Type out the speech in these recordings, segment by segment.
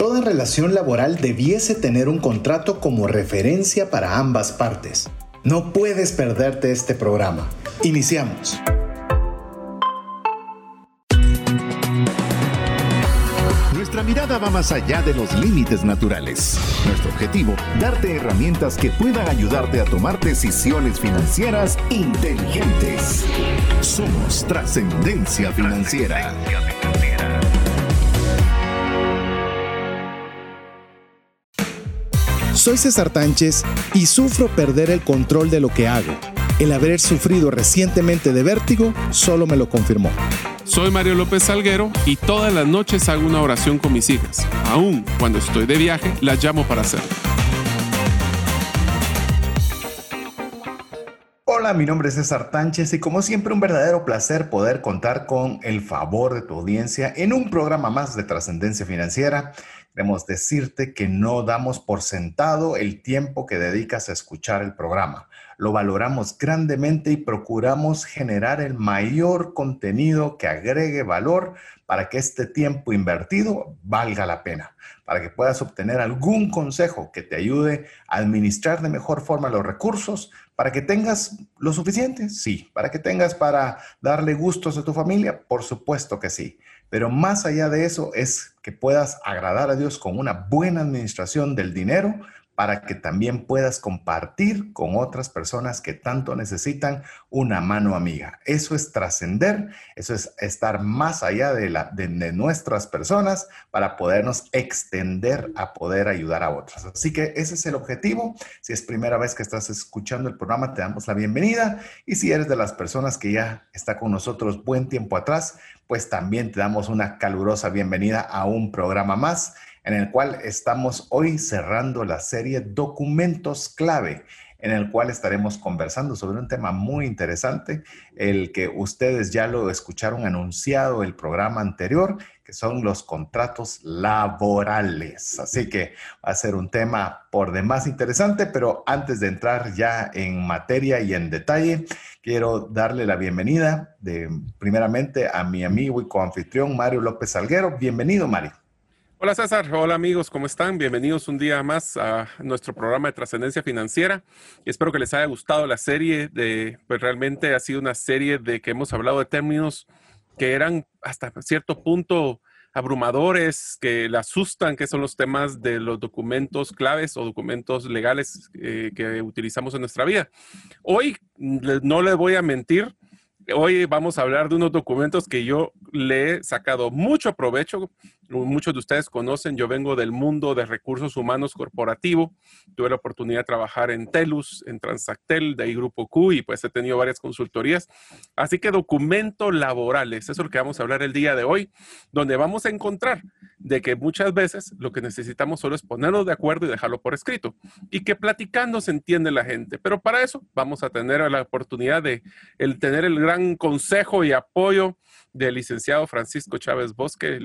Toda relación laboral debiese tener un contrato como referencia para ambas partes. No puedes perderte este programa. Iniciamos. Nuestra mirada va más allá de los límites naturales. Nuestro objetivo, darte herramientas que puedan ayudarte a tomar decisiones financieras inteligentes. Somos trascendencia financiera. Soy César Tánchez y sufro perder el control de lo que hago. El haber sufrido recientemente de vértigo solo me lo confirmó. Soy Mario López Salguero y todas las noches hago una oración con mis hijas. Aún cuando estoy de viaje, las llamo para hacerlo. Hola, mi nombre es César Tánchez y como siempre un verdadero placer poder contar con el favor de tu audiencia en un programa más de trascendencia financiera. Queremos decirte que no damos por sentado el tiempo que dedicas a escuchar el programa lo valoramos grandemente y procuramos generar el mayor contenido que agregue valor para que este tiempo invertido valga la pena, para que puedas obtener algún consejo que te ayude a administrar de mejor forma los recursos, para que tengas lo suficiente, sí, para que tengas para darle gustos a tu familia, por supuesto que sí. Pero más allá de eso es que puedas agradar a Dios con una buena administración del dinero para que también puedas compartir con otras personas que tanto necesitan una mano amiga. Eso es trascender, eso es estar más allá de, la, de, nuestras personas para podernos extender a poder ayudar a otros. Así que ese es el objetivo. Si es primera vez que estás escuchando el programa, te damos la bienvenida. Y si eres de las personas que ya está con nosotros buen tiempo atrás, pues también te damos una calurosa bienvenida a un programa más en el cual estamos hoy cerrando la serie Documentos clave, en el cual estaremos conversando sobre un tema muy interesante, el que ustedes ya lo escucharon anunciado el programa anterior, que son los contratos laborales. Así que va a ser un tema por demás interesante, pero antes de entrar ya en materia y en detalle, quiero darle la bienvenida de primeramente a mi amigo y coanfitrión Mario López Salguero. Bienvenido, Mario. Hola César, hola amigos, ¿cómo están? Bienvenidos un día más a nuestro programa de trascendencia financiera. Espero que les haya gustado la serie de, pues realmente ha sido una serie de que hemos hablado de términos que eran hasta cierto punto abrumadores, que le asustan, que son los temas de los documentos claves o documentos legales eh, que utilizamos en nuestra vida. Hoy, no les voy a mentir, hoy vamos a hablar de unos documentos que yo le he sacado mucho provecho muchos de ustedes conocen, yo vengo del mundo de recursos humanos corporativo. Tuve la oportunidad de trabajar en Telus, en Transactel, de ahí Grupo Q y pues he tenido varias consultorías. Así que documentos laborales, eso es lo que vamos a hablar el día de hoy, donde vamos a encontrar de que muchas veces lo que necesitamos solo es ponernos de acuerdo y dejarlo por escrito y que platicando se entiende la gente. Pero para eso vamos a tener la oportunidad de el tener el gran consejo y apoyo del licenciado Francisco Chávez Bosque.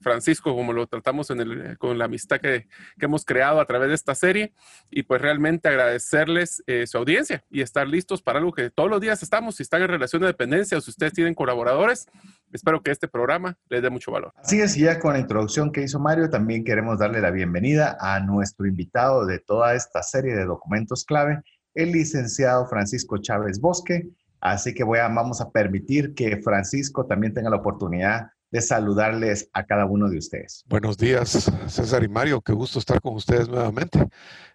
Francisco, como lo tratamos en el, con la amistad que, que, hemos creado a través de esta serie, y pues realmente agradecerles eh, su audiencia y estar listos para algo que todos los días estamos, si están en relación de dependencia o si ustedes tienen colaboradores, espero que este programa les dé mucho valor. Así es, ya con la introducción que hizo Mario, también queremos darle la bienvenida a nuestro invitado de toda esta serie de documentos clave, el licenciado Francisco Chávez Bosque. Así que voy a, vamos a permitir que Francisco también tenga la oportunidad de saludarles a cada uno de ustedes. Buenos días, César y Mario. Qué gusto estar con ustedes nuevamente.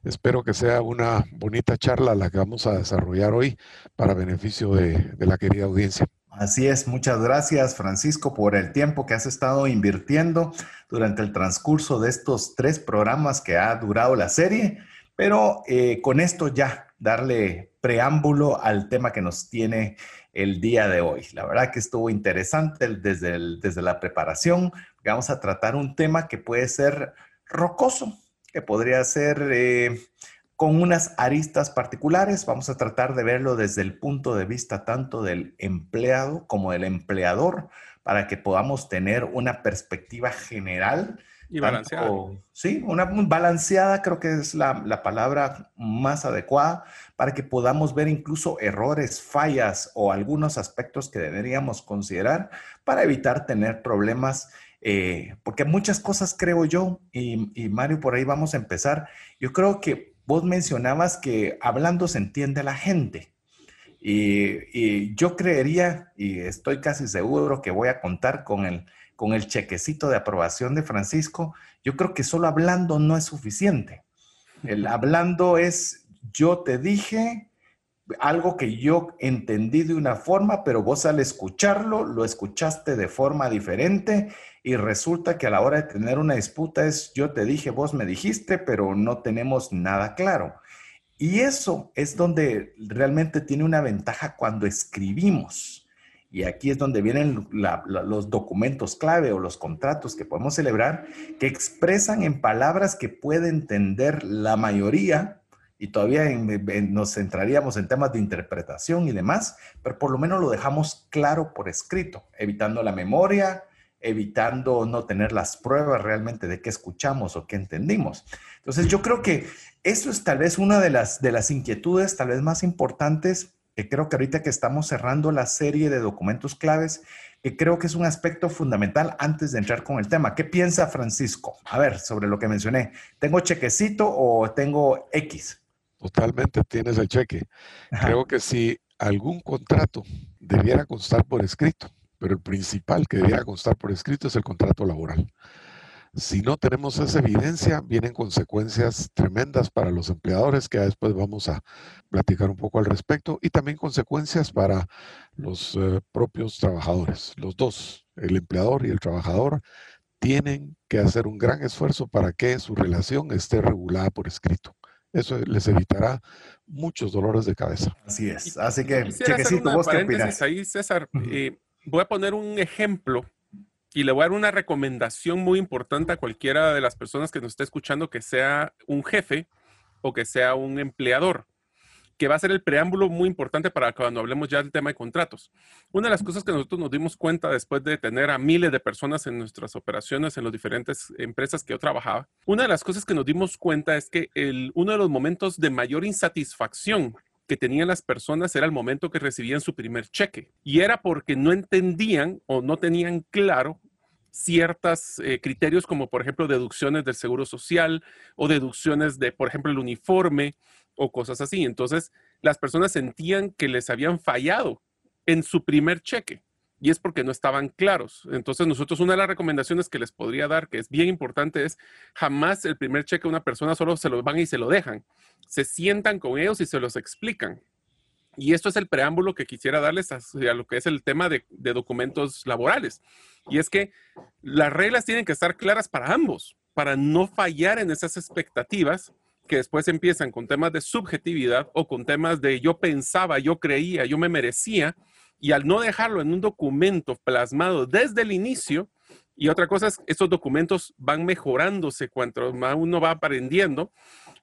Espero que sea una bonita charla la que vamos a desarrollar hoy para beneficio de, de la querida audiencia. Así es, muchas gracias Francisco por el tiempo que has estado invirtiendo durante el transcurso de estos tres programas que ha durado la serie, pero eh, con esto ya darle preámbulo al tema que nos tiene el día de hoy. La verdad que estuvo interesante desde, desde la preparación. Vamos a tratar un tema que puede ser rocoso, que podría ser eh, con unas aristas particulares. Vamos a tratar de verlo desde el punto de vista tanto del empleado como del empleador para que podamos tener una perspectiva general y balanceada. sí, una balanceada creo que es la, la, palabra más adecuada para que podamos ver incluso errores, fallas o algunos aspectos que deberíamos considerar para evitar tener problemas eh, porque muchas cosas creo yo, y, y, Mario, por ahí vamos a empezar. Yo creo que vos mencionabas que hablando se entiende la gente. Y, y, yo creería, y estoy casi seguro que voy a contar con el, con el chequecito de aprobación de Francisco, yo creo que solo hablando no es suficiente. El hablando es, yo te dije algo que yo entendí de una forma, pero vos al escucharlo lo escuchaste de forma diferente y resulta que a la hora de tener una disputa es, yo te dije, vos me dijiste, pero no tenemos nada claro. Y eso es donde realmente tiene una ventaja cuando escribimos y aquí es donde vienen los documentos clave o los contratos que podemos celebrar, que expresan en palabras que puede entender la mayoría, y todavía nos centraríamos en temas de interpretación y demás, pero por lo menos lo dejamos claro por escrito, evitando la memoria, evitando no tener las pruebas realmente de qué escuchamos o qué entendimos. Entonces yo creo que eso es tal vez una de las, de las inquietudes tal vez más importantes creo que ahorita que estamos cerrando la serie de documentos claves, que creo que es un aspecto fundamental antes de entrar con el tema. ¿Qué piensa Francisco? A ver, sobre lo que mencioné. ¿Tengo chequecito o tengo X? Totalmente tienes el cheque. Creo que si algún contrato debiera constar por escrito, pero el principal que debiera constar por escrito es el contrato laboral. Si no tenemos esa evidencia, vienen consecuencias tremendas para los empleadores, que después vamos a platicar un poco al respecto, y también consecuencias para los eh, propios trabajadores. Los dos, el empleador y el trabajador, tienen que hacer un gran esfuerzo para que su relación esté regulada por escrito. Eso les evitará muchos dolores de cabeza. Así es. Así que, chequecito, vos qué opinas. Ahí, César, eh, voy a poner un ejemplo y le voy a dar una recomendación muy importante a cualquiera de las personas que nos esté escuchando que sea un jefe o que sea un empleador, que va a ser el preámbulo muy importante para cuando hablemos ya del tema de contratos. Una de las cosas que nosotros nos dimos cuenta después de tener a miles de personas en nuestras operaciones en las diferentes empresas que yo trabajaba, una de las cosas que nos dimos cuenta es que el, uno de los momentos de mayor insatisfacción que tenían las personas era el momento que recibían su primer cheque. Y era porque no entendían o no tenían claro ciertos eh, criterios como por ejemplo deducciones del seguro social o deducciones de por ejemplo el uniforme o cosas así. Entonces las personas sentían que les habían fallado en su primer cheque y es porque no estaban claros. Entonces nosotros una de las recomendaciones que les podría dar, que es bien importante, es jamás el primer cheque a una persona solo se lo van y se lo dejan se sientan con ellos y se los explican. Y esto es el preámbulo que quisiera darles a, lo que es el tema de, documentos laborales. Y es que las reglas tienen que estar claras para ambos, para no fallar en esas expectativas que después empiezan con temas de subjetividad o con temas de yo pensaba, yo creía, yo me merecía. Y al no dejarlo en un documento plasmado desde el inicio, y otra cosa es, estos documentos van mejorándose cuanto más uno va aprendiendo.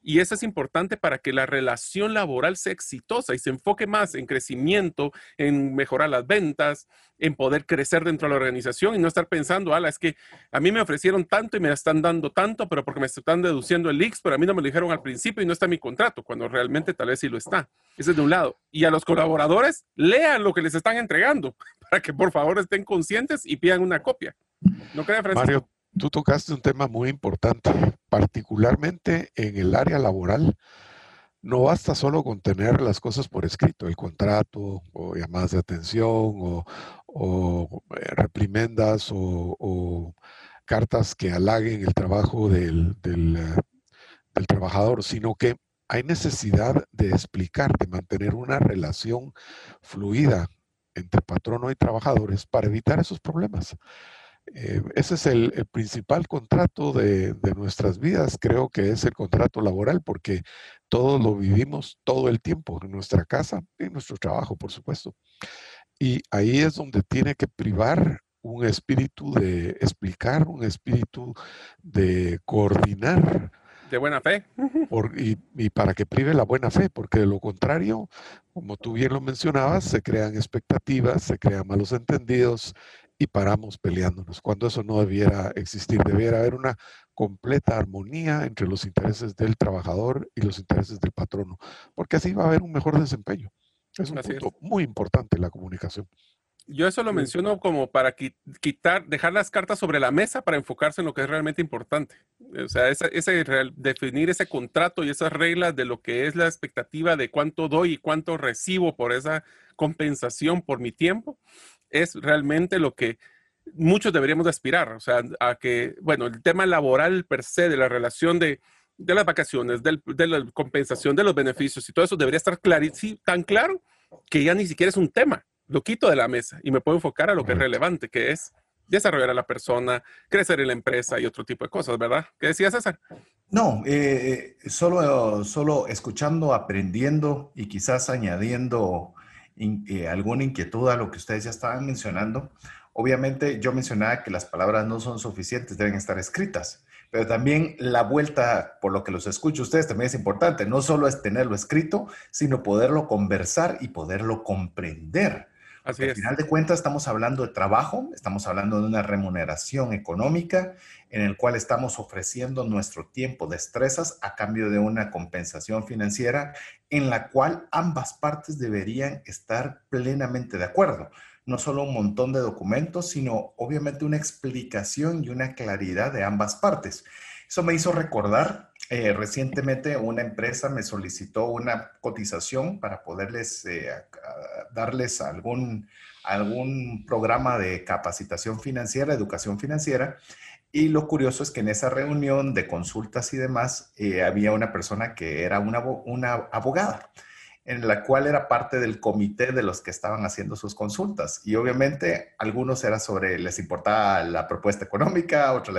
Y eso es importante para que la relación laboral sea exitosa y se enfoque más en crecimiento, en mejorar las ventas, en poder crecer dentro de la organización y no estar pensando, ala, es que a mí me ofrecieron tanto y me están dando tanto, pero porque me están deduciendo el X, pero a mí no me lo dijeron al principio y no está mi contrato, cuando realmente tal vez sí lo está. Ese es de un lado. Y a los colaboradores, lean lo que les están entregando para que por favor estén conscientes y pidan una copia. ¿No? Mario, tú tocaste un tema muy importante, particularmente en el área laboral. No basta solo con tener las cosas por escrito, el contrato o llamadas de atención o, eh, reprimendas o, cartas que halaguen el trabajo eh, del trabajador, sino que hay necesidad de explicar, de mantener una relación fluida entre patrono y trabajadores para evitar esos problemas. Eh, ese es el, principal contrato de, nuestras vidas, creo que es el contrato laboral, porque todos lo vivimos todo el tiempo, en nuestra casa y en nuestro trabajo, por supuesto. Y ahí es donde tiene que privar un espíritu de explicar, un espíritu de coordinar. De buena fe. y, y, para que prive la buena fe, porque de lo contrario, como tú bien lo mencionabas, se crean expectativas, se crean malos entendidos y paramos peleándonos, cuando eso no debiera existir. Debiera haber una completa armonía entre los intereses del trabajador y los intereses del patrono, porque así va a haber un mejor desempeño. Es un punto muy importante la comunicación. Yo eso lo menciono como para quitar, dejar las cartas sobre la mesa para enfocarse en lo que es realmente importante. O sea, ese, definir ese contrato y esas reglas de lo que es la expectativa de cuánto doy y cuánto recibo por esa compensación por mi tiempo, es realmente lo que muchos deberíamos aspirar. O sea, a que, bueno, el tema laboral per se, de la relación de, las vacaciones, de la compensación de los beneficios y todo eso debería estar clarísimo, tan claro que ya ni siquiera es un tema lo quito de la mesa y me puedo enfocar a lo que es relevante, que es desarrollar a la persona, crecer en la empresa y otro tipo de cosas, ¿verdad? ¿Qué decía César? No, eh, eh, solo, solo escuchando, aprendiendo y quizás añadiendo eh, alguna inquietud a lo que ustedes ya estaban mencionando. Obviamente yo mencionaba que las palabras no son suficientes, deben estar escritas. Pero también la vuelta, por lo que los escucho ustedes, también es importante. No solo es tenerlo escrito, sino poderlo conversar y poderlo comprender. Así Al final de cuentas estamos hablando de trabajo, estamos hablando de una remuneración económica en el cual estamos ofreciendo nuestro tiempo, destrezas a cambio de una compensación financiera en la cual ambas partes deberían estar plenamente de acuerdo no solo un montón de documentos, sino obviamente una explicación y una claridad de ambas partes. Eso me hizo recordar, eh, recientemente una empresa me solicitó una cotización para poderles eh, darles algún, algún programa de capacitación financiera, educación financiera. Y lo curioso es que en esa reunión de consultas y demás eh, había una persona que era una, una abogada en la cual era parte del comité de los que estaban haciendo sus consultas. Y obviamente algunos era sobre, les importaba la propuesta económica, otros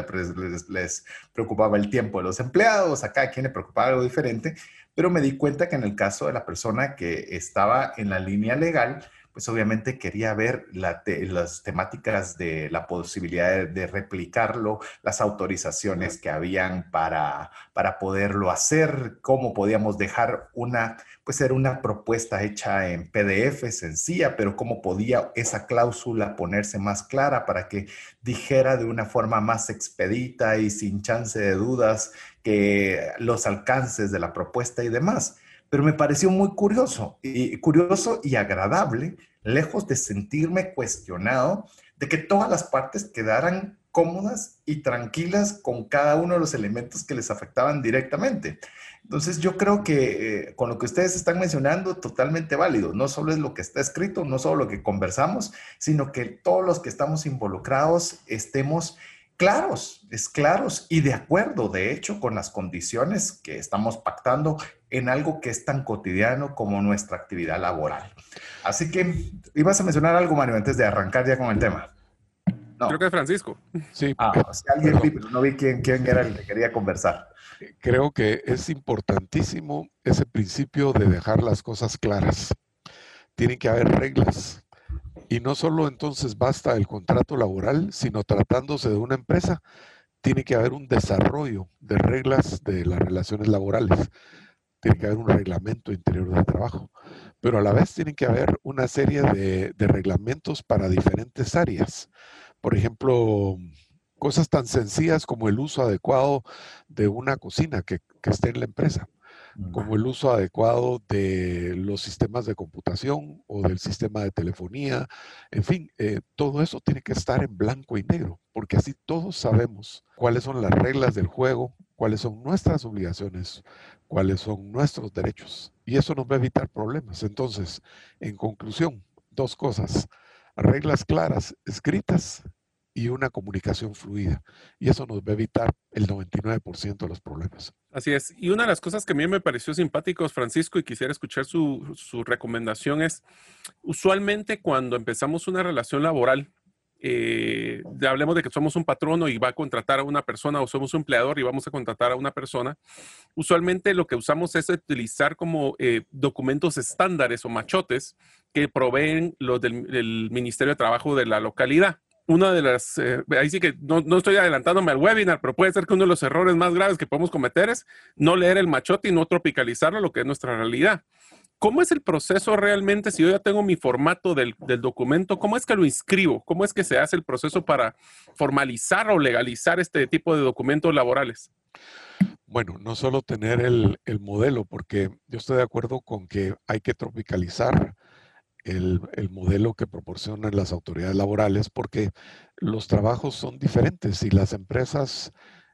les, preocupaba el tiempo de los empleados, a quien le preocupaba algo diferente, pero me di cuenta que en el caso de la persona que estaba en la línea legal, pues obviamente quería ver las temáticas de la posibilidad de, replicarlo, las autorizaciones que habían para, para poderlo hacer, cómo podíamos dejar una, pues era una propuesta hecha en PDF sencilla, pero cómo podía esa cláusula ponerse más clara para que dijera de una forma más expedita y sin chance de dudas que los alcances de la propuesta y demás pero me pareció muy curioso y curioso y agradable, lejos de sentirme cuestionado, de que todas las partes quedaran cómodas y tranquilas con cada uno de los elementos que les afectaban directamente. Entonces yo creo que eh, con lo que ustedes están mencionando, totalmente válido. No solo es lo que está escrito, no solo lo que conversamos, sino que todos los que estamos involucrados estemos claros, es claros y de acuerdo, de hecho, con las condiciones que estamos pactando en algo que es tan cotidiano como nuestra actividad laboral. Así que, ibas a mencionar algo, Mario, antes de arrancar ya con el tema. Creo que es Francisco. Sí. Ah, alguien pero no vi quién, quién era el que quería conversar. Creo que es importantísimo ese principio de dejar las cosas claras. Tienen que haber reglas y no solo entonces basta el contrato laboral, sino tratándose de una empresa, tiene que haber un desarrollo de reglas de las relaciones laborales. Tiene que haber un reglamento interior de trabajo. Pero a la vez tiene que haber una serie de, de reglamentos para diferentes áreas. Por ejemplo, cosas tan sencillas como el uso adecuado de una cocina que, que esté en la empresa como el uso adecuado de los sistemas de computación o del sistema de telefonía. En fin, eh, todo eso tiene que estar en blanco y negro, porque así todos sabemos cuáles son las reglas del juego, cuáles son nuestras obligaciones, cuáles son nuestros derechos. Y eso nos va a evitar problemas. Entonces, en conclusión, dos cosas. Reglas claras, escritas y una comunicación fluida. Y eso nos va a evitar el 99% de los problemas. Así es. Y una de las cosas que a mí me pareció simpático, Francisco, y quisiera escuchar su, su recomendación es, usualmente cuando empezamos una relación laboral, eh, hablemos de que somos un patrono y va a contratar a una persona o somos un empleador y vamos a contratar a una persona, usualmente lo que usamos es utilizar como eh, documentos estándares o machotes que proveen los del Ministerio de Trabajo de la localidad una de las, eh, ahí sí que no, no, estoy adelantándome al webinar, pero puede ser que uno de los errores más graves que podemos cometer es no leer el machote y no tropicalizarlo lo que es nuestra realidad. ¿Cómo es el proceso realmente si yo ya tengo mi formato del, del, documento? ¿Cómo es que lo inscribo? ¿Cómo es que se hace el proceso para formalizar o legalizar este tipo de documentos laborales? Bueno, no solo tener el, el modelo, porque yo estoy de acuerdo con que hay que tropicalizar el, modelo que proporcionan las autoridades laborales porque los trabajos son diferentes y las empresas,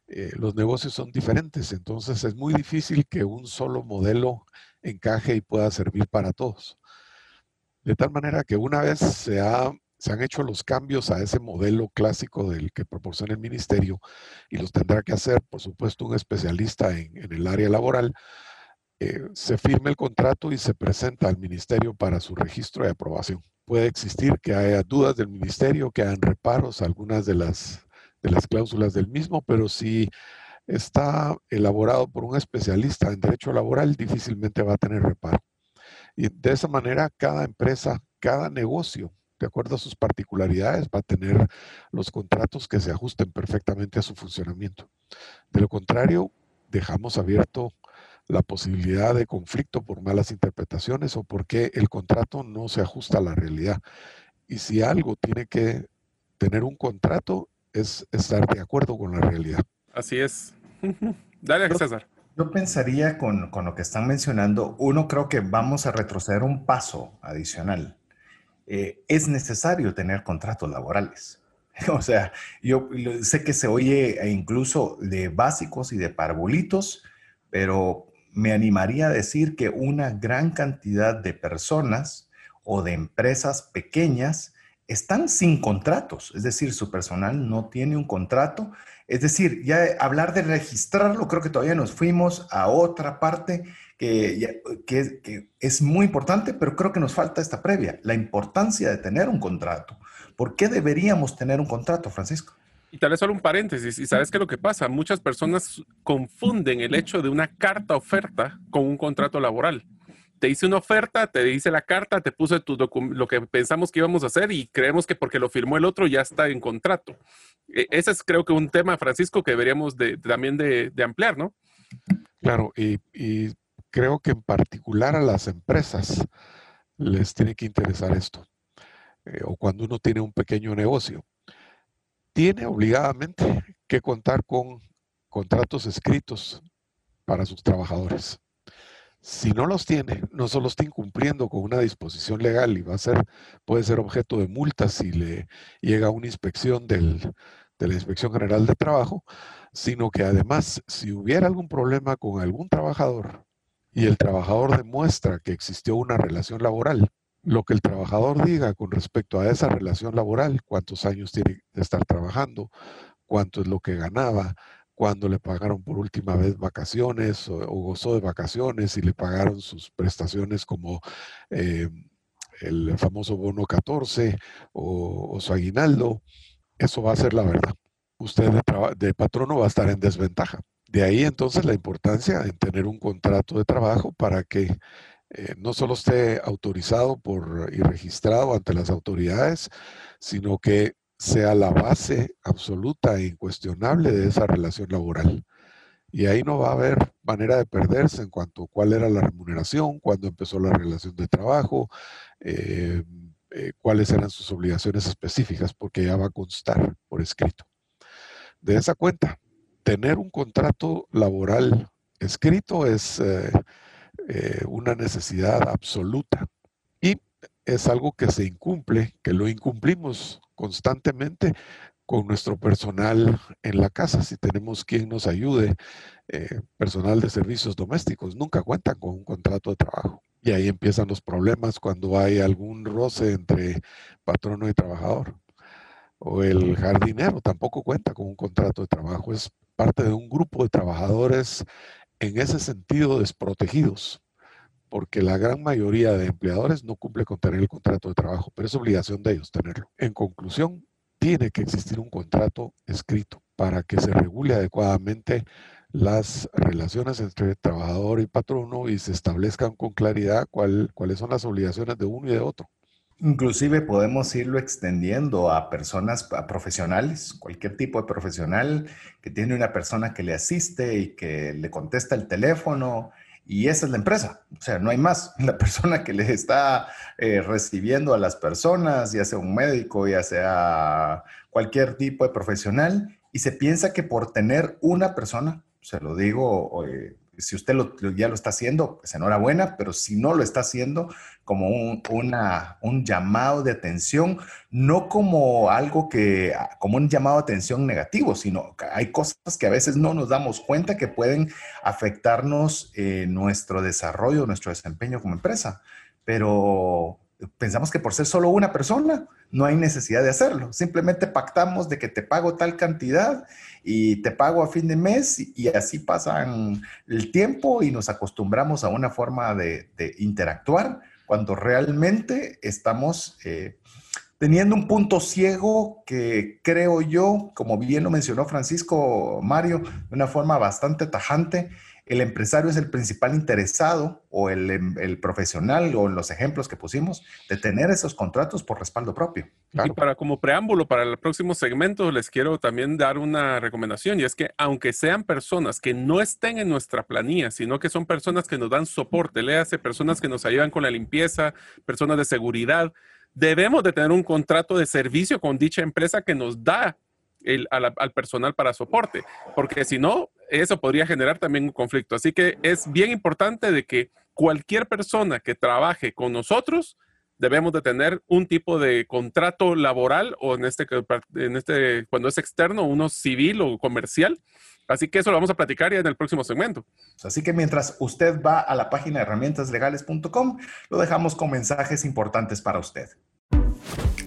eh, los negocios son diferentes. Entonces es muy difícil que un solo modelo encaje y pueda servir para todos. De tal manera que una vez se, han hecho los cambios a ese modelo clásico del que proporciona el ministerio y los tendrá que hacer, por supuesto, un especialista en el área laboral, eh, se firme el contrato y se presenta al ministerio para su registro de aprobación. Puede existir que haya dudas del ministerio, que hayan reparos a algunas de las, de las cláusulas del mismo, pero si está elaborado por un especialista en derecho laboral, difícilmente va a tener reparo. Y de esa manera, cada empresa, cada negocio, de acuerdo a sus particularidades, va a tener los contratos que se ajusten perfectamente a su funcionamiento. De lo contrario, dejamos abierto la posibilidad de conflicto por malas interpretaciones o porque el contrato no se ajusta a la realidad. Y si algo tiene que tener un contrato es estar de acuerdo con la realidad. Así es. Dale, César. Yo pensaría con, con, lo que están mencionando, uno creo que vamos a retroceder un paso adicional. Eh, es necesario tener contratos laborales. O sea, yo sé que se oye incluso de básicos y de parvulitos, pero me animaría a decir que una gran cantidad de personas o de empresas pequeñas están sin contratos, es decir, su personal no tiene un contrato. Es decir, ya hablar de registrarlo, creo que todavía nos fuimos a otra parte que, que, es muy importante, pero creo que nos falta esta previa, la importancia de tener un contrato. ¿Por qué deberíamos tener un contrato, Francisco? Y tal vez solo un paréntesis, y sabes qué es lo que pasa, muchas personas confunden el hecho de una carta oferta con un contrato laboral. Te hice una oferta, te dice la carta, te puse tu lo que pensamos que íbamos a hacer y creemos que porque lo firmó el otro ya está en contrato. E, ese es creo que un tema, Francisco, que deberíamos de, también de, ampliar, ¿no? Claro, y, creo que en particular a las empresas les tiene que interesar esto. Eh, o cuando uno tiene un pequeño negocio tiene obligadamente que contar con contratos escritos para sus trabajadores. Si no los tiene, no solo está incumpliendo con una disposición legal y va a ser, puede ser objeto de multas si le llega una inspección de la Inspección General de Trabajo, sino que además, si hubiera algún problema con algún trabajador y el trabajador demuestra que existió una relación laboral, lo que el trabajador diga con respecto a esa relación laboral, cuántos años tiene de estar trabajando, cuánto es lo que ganaba, cuándo le pagaron por última vez vacaciones o, gozó de vacaciones y le pagaron sus prestaciones como eh, el famoso bono 14 o, su aguinaldo, eso va a ser la verdad. Usted de, de patrono va a estar en desventaja. De ahí entonces la importancia en tener un contrato de trabajo para que eh, no solo esté autorizado por, y registrado ante las autoridades, sino que sea la base absoluta e incuestionable de esa relación laboral. Y ahí no va a haber manera de perderse en cuanto a cuál era la remuneración, cuándo empezó la relación de trabajo, eh, eh, cuáles eran sus obligaciones específicas, porque ya va a constar por escrito. De esa cuenta, tener un contrato laboral escrito es eh, una necesidad absoluta. Y es algo que se incumple, que lo incumplimos constantemente con nuestro personal en la casa. Si tenemos quien nos ayude, eh, personal de servicios domésticos, nunca cuentan con un contrato de trabajo. Y ahí empiezan los problemas cuando hay algún roce entre patrono y trabajador. O el jardinero tampoco cuenta con un contrato de trabajo. Es parte de un grupo de trabajadores en ese sentido desprotegidos, porque la gran mayoría de empleadores no cumple con tener el contrato de trabajo, pero es obligación de ellos tenerlo. En conclusión, tiene que existir un contrato escrito para que se regule adecuadamente las relaciones entre trabajador y patrono y se establezcan con claridad cuáles son las obligaciones de uno y de otro. Inclusive podemos irlo extendiendo a personas, a profesionales, cualquier tipo de profesional que tiene una persona que le asiste y que le contesta el teléfono y esa es la empresa. O sea, no hay más. La persona que le está eh, recibiendo a las personas, ya sea un médico, ya sea cualquier tipo de profesional, y se piensa que por tener una persona, se lo digo eh, si usted ya lo está haciendo, pues enhorabuena, pero si no lo está haciendo, como un, una, un llamado de atención, no como algo que, como un llamado de atención negativo, sino que hay cosas que a veces no nos damos cuenta que pueden afectarnos en nuestro desarrollo, nuestro desempeño como empresa. Pero pensamos que por ser solo una persona no hay necesidad de hacerlo. Simplemente pactamos de que te pago tal cantidad y te pago a fin de mes y, así pasan el tiempo y nos acostumbramos a una forma de, interactuar cuando realmente estamos eh, teniendo un punto ciego que creo yo, como bien lo mencionó Francisco Mario, de una forma bastante tajante, el empresario es el principal interesado o em, el, profesional o en los ejemplos que pusimos de tener esos contratos por respaldo propio. Y para como preámbulo para el próximo segmento les quiero también dar una recomendación y es que aunque sean personas que no estén en nuestra planilla, sino que son personas que nos dan soporte, léase personas que nos ayudan con la limpieza, personas de seguridad, debemos de tener un contrato de servicio con dicha empresa que nos da al, personal para soporte, porque si no, eso podría generar también un conflicto. Así que es bien importante de que cualquier persona que trabaje con nosotros, debemos de tener un tipo de contrato laboral o en este, en este cuando es externo, uno civil o comercial. Así que eso lo vamos a platicar ya en el próximo segmento. Así que mientras usted va a la página herramientaslegales.com, lo dejamos con mensajes importantes para usted.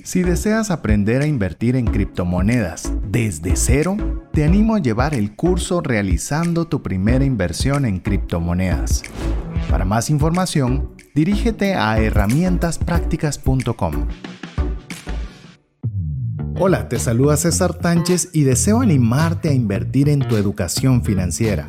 Si deseas aprender a invertir en criptomonedas desde cero, te animo a llevar el curso Realizando tu primera inversión en criptomonedas. Para más información, dirígete a herramientasprácticas.com. Hola, te saluda César Tánchez y deseo animarte a invertir en tu educación financiera.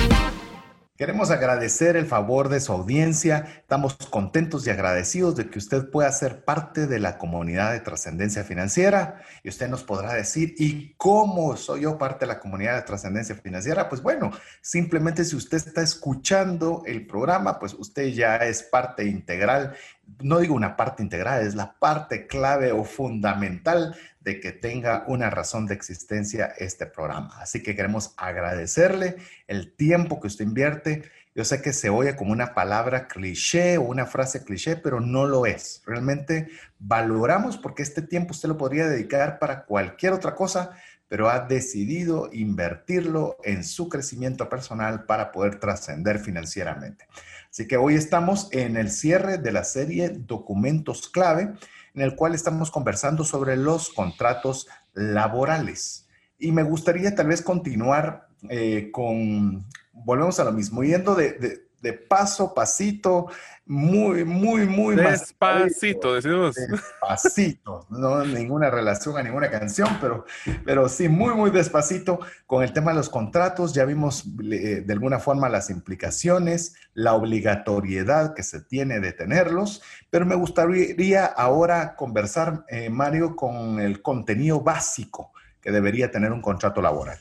Queremos agradecer el favor de su audiencia. Estamos contentos y agradecidos de que usted pueda ser parte de la comunidad de trascendencia financiera. Y usted nos podrá decir, ¿y cómo soy yo parte de la comunidad de trascendencia financiera? Pues bueno, simplemente si usted está escuchando el programa, pues usted ya es parte integral no digo una parte integral, es la parte clave o fundamental de que tenga una razón de existencia este programa. Así que queremos agradecerle el tiempo que usted invierte. Yo sé que se oye como una palabra cliché o una frase cliché, pero no lo es. Realmente valoramos porque este tiempo usted lo podría dedicar para cualquier otra cosa, pero ha decidido invertirlo en su crecimiento personal para poder trascender financieramente. Así que hoy estamos en el cierre de la serie Documentos Clave, en el cual estamos conversando sobre los contratos laborales. Y me gustaría tal vez continuar eh, con, volvemos a lo mismo, yendo de, de paso, pasito, muy, muy, muy despacito, decimos. Despacito, no ninguna relación a ninguna canción, pero, pero sí, muy, muy despacito con el tema de los contratos. Ya vimos eh, de alguna forma las implicaciones, la obligatoriedad que se tiene de tenerlos, pero me gustaría ahora conversar, eh, Mario, con el contenido básico que debería tener un contrato laboral.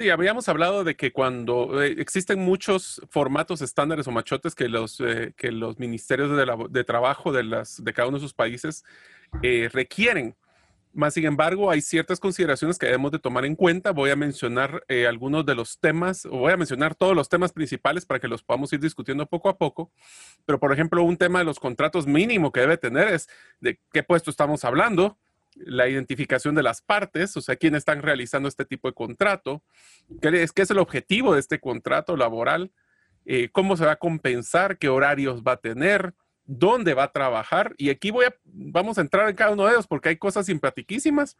Sí, habíamos hablado de que cuando eh, existen muchos formatos estándares o machotes que los, eh, que los ministerios de, trabajo de, las, de cada uno de sus países eh, requieren. Más sin embargo, hay ciertas consideraciones que debemos de tomar en cuenta. Voy a mencionar algunos de los temas, o voy a mencionar todos los temas principales para que los podamos ir discutiendo poco a poco. Pero, por ejemplo, un tema de los contratos mínimo que debe tener es de qué puesto estamos hablando, la identificación de las partes, o sea, quiénes están realizando este tipo de contrato, qué es, qué es el objetivo de este contrato laboral, eh, cómo se va a compensar, qué horarios va a tener, dónde va a trabajar. Y aquí voy a, vamos a entrar en cada uno de ellos porque hay cosas simpatiquísimas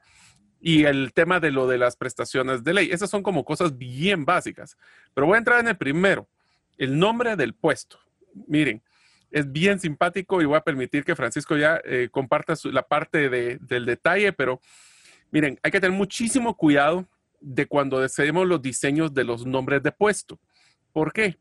y el tema de lo de las prestaciones de ley. Esas son como cosas bien básicas. Pero voy a entrar en el primero, el nombre del puesto. Miren, es bien simpático y voy a permitir que Francisco ya eh, comparta la parte del detalle, pero miren, hay que tener muchísimo cuidado de cuando deseemos los diseños de los nombres de puesto. ¿Por qué?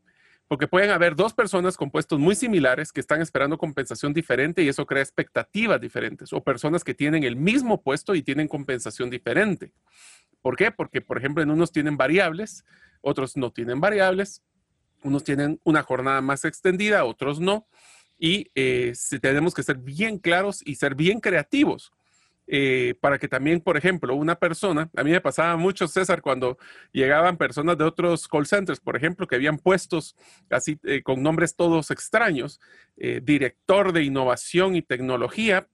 Porque pueden haber dos personas con puestos muy similares que están esperando compensación diferente y eso crea expectativas diferentes. O personas que tienen el mismo puesto y tienen compensación diferente. ¿Por qué? Porque, por ejemplo, en unos tienen variables, otros no tienen variables, unos tienen una jornada más extendida, otros no. Y eh, tenemos que ser bien claros y ser bien creativos eh, para que también, por ejemplo, una persona, a mí me pasaba mucho, César, cuando llegaban personas de otros call centers, por ejemplo, que habían puestos así eh, con nombres todos extraños, eh, director de innovación y tecnología,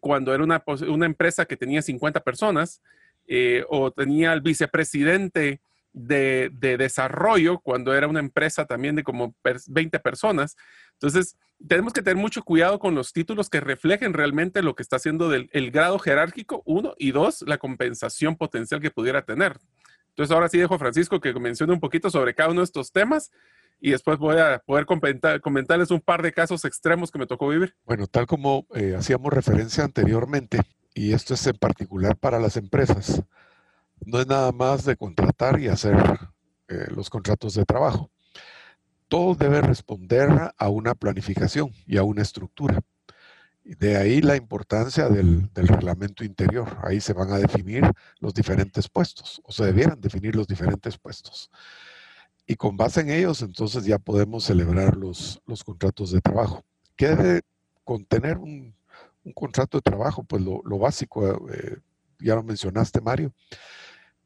cuando era una, una, empresa que tenía 50 personas, o tenía el vicepresidente de, de, desarrollo, cuando era una empresa también de como 20 personas. Entonces, tenemos que tener mucho cuidado con los títulos que reflejen realmente lo que está haciendo del el grado jerárquico, uno, y dos, la compensación potencial que pudiera tener. Entonces, ahora sí dejo a Francisco que mencione un poquito sobre cada uno de estos temas y después voy a poder comentar, comentarles un par de casos extremos que me tocó vivir. Bueno, tal como eh, hacíamos referencia anteriormente, y esto es en particular para las empresas, no es nada más de contratar y hacer eh, los contratos de trabajo todo debe responder a una planificación y a una estructura. De ahí la importancia del, reglamento interior. Ahí se van a definir los diferentes puestos, o se debieran definir los diferentes puestos. Y con base en ellos, entonces ya podemos celebrar los, los contratos de trabajo. ¿Qué debe contener un, contrato de trabajo? Pues lo, básico, eh, ya lo mencionaste, Mario,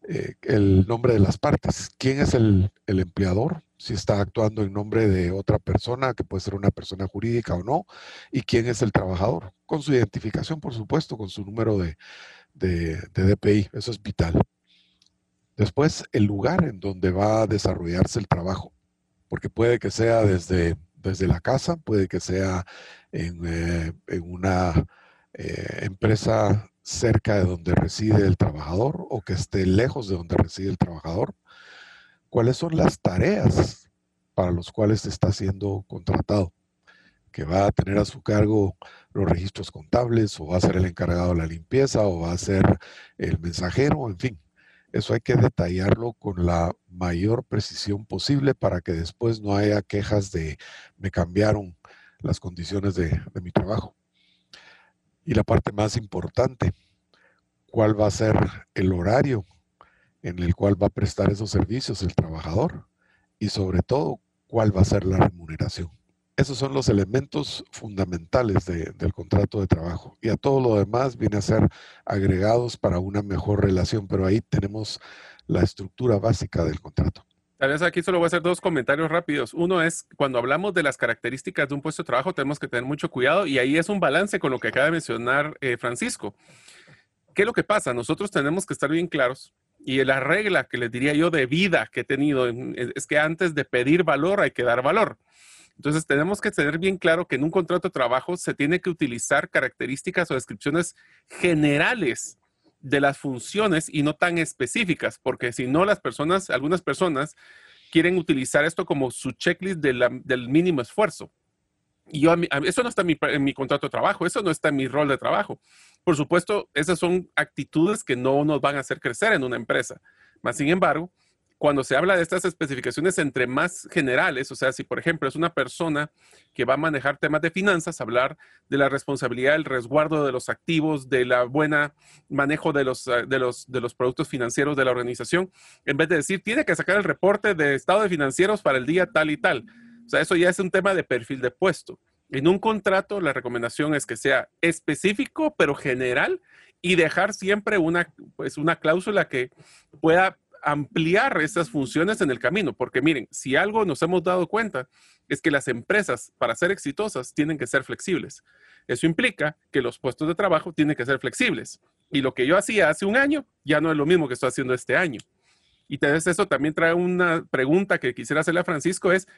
eh, el nombre de las partes. ¿Quién es el, el empleador? si está actuando en nombre de otra persona, que puede ser una persona jurídica o no, y quién es el trabajador, con su identificación, por supuesto, con su número de, de, DPI, eso es vital. Después, el lugar en donde va a desarrollarse el trabajo, porque puede que sea desde, desde la casa, puede que sea en, eh, una eh, empresa cerca de donde reside el trabajador o que esté lejos de donde reside el trabajador cuáles son las tareas para los cuales está siendo contratado, que va a tener a su cargo los registros contables o va a ser el encargado de la limpieza o va a ser el mensajero, en fin. Eso hay que detallarlo con la mayor precisión posible para que después no haya quejas de me cambiaron las condiciones de, de mi trabajo. Y la parte más importante, cuál va a ser el horario en el cual va a prestar esos servicios el trabajador y sobre todo cuál va a ser la remuneración. Esos son los elementos fundamentales del contrato de trabajo y a todo lo demás viene a ser agregados para una mejor relación, pero ahí tenemos la estructura básica del contrato. Tal vez aquí solo voy a hacer dos comentarios rápidos. Uno es, cuando hablamos de las características de un puesto de trabajo, tenemos que tener mucho cuidado y ahí es un balance con lo que acaba de mencionar eh, Francisco. ¿Qué es lo que pasa? Nosotros tenemos que estar bien claros y la regla que les diría yo de vida que he tenido es que antes de pedir valor hay que dar valor. Entonces tenemos que tener bien claro que en un contrato de trabajo se tiene que utilizar características o descripciones generales de las funciones y no tan específicas, porque si no las personas, algunas personas quieren utilizar esto como su checklist del mínimo esfuerzo. Y yo, eso no está en mi, contrato de trabajo, eso no está en mi rol de trabajo. Por supuesto, esas son actitudes que no nos van a hacer crecer en una empresa. Más sin embargo, cuando se habla de estas especificaciones entre más generales, o sea, si por ejemplo es una persona que va a manejar temas de finanzas, hablar de la responsabilidad del resguardo de los activos, de la buena manejo de los, de los, de los productos financieros de la organización, en vez de decir, tiene que sacar el reporte de estado de financieros para el día tal y tal o sea, eso ya es un tema de perfil de puesto. En un contrato, la recomendación es que sea específico, pero general, y dejar siempre una, pues, una cláusula que pueda ampliar esas funciones en el camino. Porque miren, si algo nos hemos dado cuenta es que las empresas, para ser exitosas, tienen que ser flexibles. Eso implica que los puestos de trabajo tienen que ser flexibles. Y lo que yo hacía hace un año ya no es lo mismo que estoy haciendo este año. Y entonces eso también trae una pregunta que quisiera hacerle a Francisco es,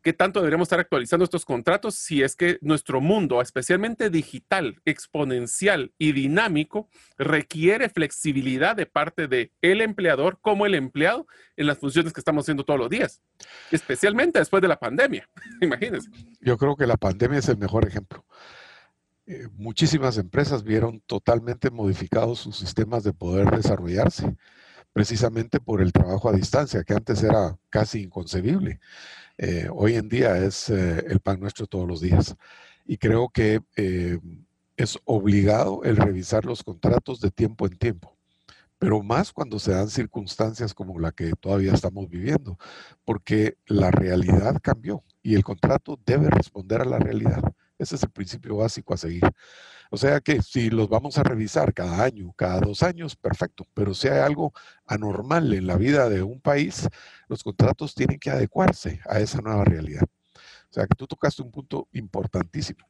¿Qué tanto deberíamos estar actualizando estos contratos si es que nuestro mundo, especialmente digital, exponencial y dinámico, requiere flexibilidad de parte del el empleador como el empleado en las funciones que estamos haciendo todos los días, especialmente después de la pandemia? Imagínense. Yo creo que la pandemia es el mejor ejemplo. Eh, muchísimas empresas vieron totalmente modificados sus sistemas de poder desarrollarse precisamente por el trabajo a distancia, que antes era casi inconcebible. Eh, hoy en día es eh, el pan nuestro todos los días. Y creo que eh, es obligado el revisar los contratos de tiempo en tiempo, pero más cuando se dan circunstancias como la que todavía estamos viviendo, porque la realidad cambió y el contrato debe responder a la realidad. Ese es el principio básico a seguir. O sea que si los vamos a revisar cada año, cada dos años, perfecto. Pero si hay algo anormal en la vida de un país, los contratos tienen que adecuarse a esa nueva realidad. O sea que tú tocaste un punto importantísimo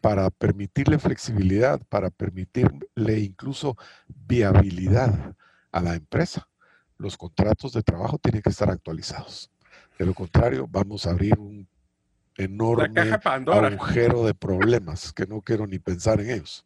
para permitirle flexibilidad, para permitirle incluso viabilidad a la empresa. Los contratos de trabajo tienen que estar actualizados. De lo contrario, vamos a abrir un enorme agujero de problemas que no quiero ni pensar en ellos.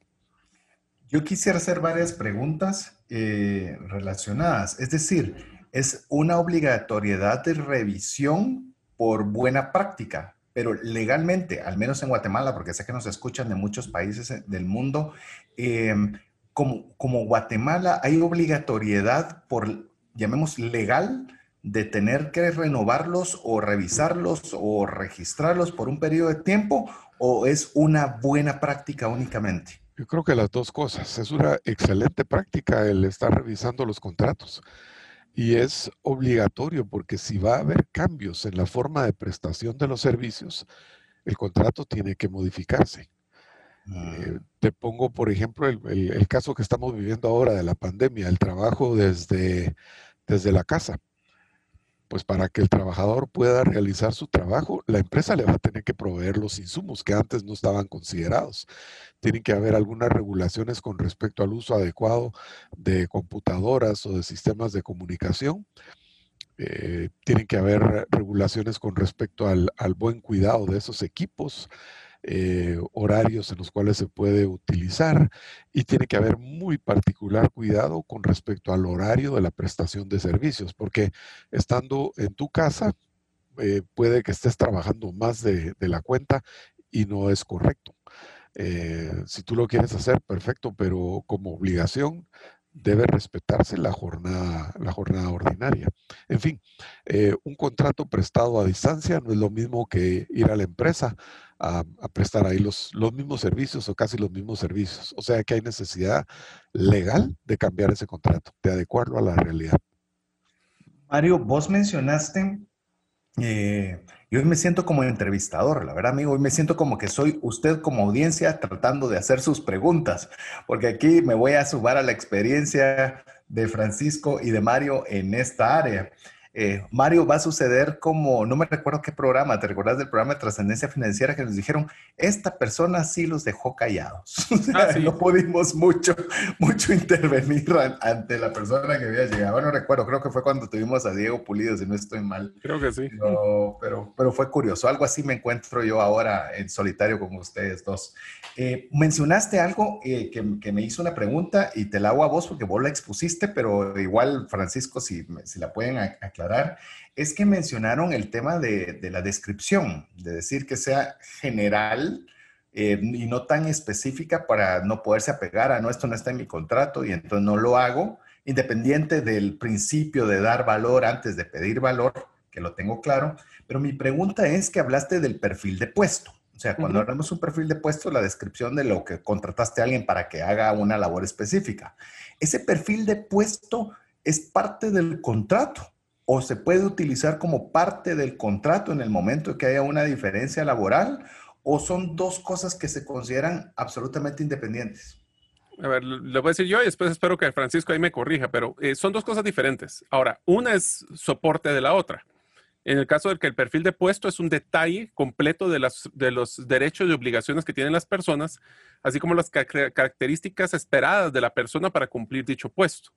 Yo quisiera hacer varias preguntas eh, relacionadas. Es decir, es una obligatoriedad de revisión por buena práctica, pero legalmente, al menos en Guatemala, porque sé que nos escuchan de muchos países eh, del mundo, em, como, como Guatemala hay obligatoriedad por, llamemos legal, de tener que renovarlos o revisarlos o registrarlos por un periodo de tiempo o es una buena práctica únicamente? Yo creo que las dos cosas. Es una excelente práctica el estar revisando los contratos y es obligatorio porque si va a haber cambios en la forma de prestación de los servicios, el contrato tiene que modificarse. Ah. Eh, te pongo, por ejemplo, el, el, caso que estamos viviendo ahora de la pandemia, el trabajo desde, desde la casa pues para que el trabajador pueda realizar su trabajo, la empresa le va a tener que proveer los insumos que antes no estaban considerados. Tienen que haber algunas regulaciones con respecto al uso adecuado de computadoras o de sistemas de comunicación. Eh, tienen que haber regulaciones con respecto al, al buen cuidado de esos equipos. Eh, horarios en los cuales se puede utilizar y tiene que haber muy particular cuidado con respecto al horario de la prestación de servicios, porque estando en tu casa eh, puede que estés trabajando más de, la cuenta y no es correcto. Eh, si tú lo quieres hacer, perfecto, pero como obligación debe respetarse la jornada, la jornada ordinaria. En fin, un contrato prestado a distancia no es lo mismo que ir a la empresa a, prestar ahí los, los mismos servicios o casi los mismos servicios. O sea que hay necesidad legal de cambiar ese contrato, de adecuarlo a la realidad. Mario, vos mencionaste eh, yo hoy me siento como entrevistador, la verdad, amigo. Hoy me siento como que soy usted como audiencia tratando de hacer sus preguntas, porque aquí me voy a sumar a la experiencia de Francisco y de Mario en esta área. Eh, Mario, va a suceder como, no me recuerdo qué programa, ¿te recuerdas del programa de trascendencia financiera que nos dijeron, esta persona sí los dejó callados? Ah, no pudimos mucho, mucho intervenir ante la persona que había llegado. No recuerdo, creo que fue cuando tuvimos a Diego Pulido, si no estoy mal. Creo que sí. Pero, pero, fue curioso, algo así me encuentro yo ahora en solitario con ustedes dos. Eh, mencionaste algo eh, que, que, me hizo una pregunta y te la hago a vos porque vos la expusiste, pero igual, Francisco, si, si la pueden aclarar es que mencionaron el tema de, la descripción, de decir que sea general eh, y no tan específica para no poderse apegar a no, esto no está en mi contrato y entonces no lo hago, independiente del principio de dar valor antes de pedir valor, que lo tengo claro, pero mi pregunta es que hablaste del perfil de puesto. O sea, cuando hablamos de un perfil de puesto, la descripción de lo que contrataste a alguien para que haga una labor específica. Ese perfil de puesto es parte del contrato o se puede utilizar como parte del contrato en el momento que haya una diferencia laboral o son dos cosas que se consideran absolutamente independientes? A ver, lo voy a decir yo y después espero que Francisco ahí me corrija, pero eh, son dos cosas diferentes. Ahora, una es soporte de la otra. En el caso de que el perfil de puesto es un detalle completo de, las, de los derechos y obligaciones que tienen las personas, así como las características esperadas de la persona para cumplir dicho puesto.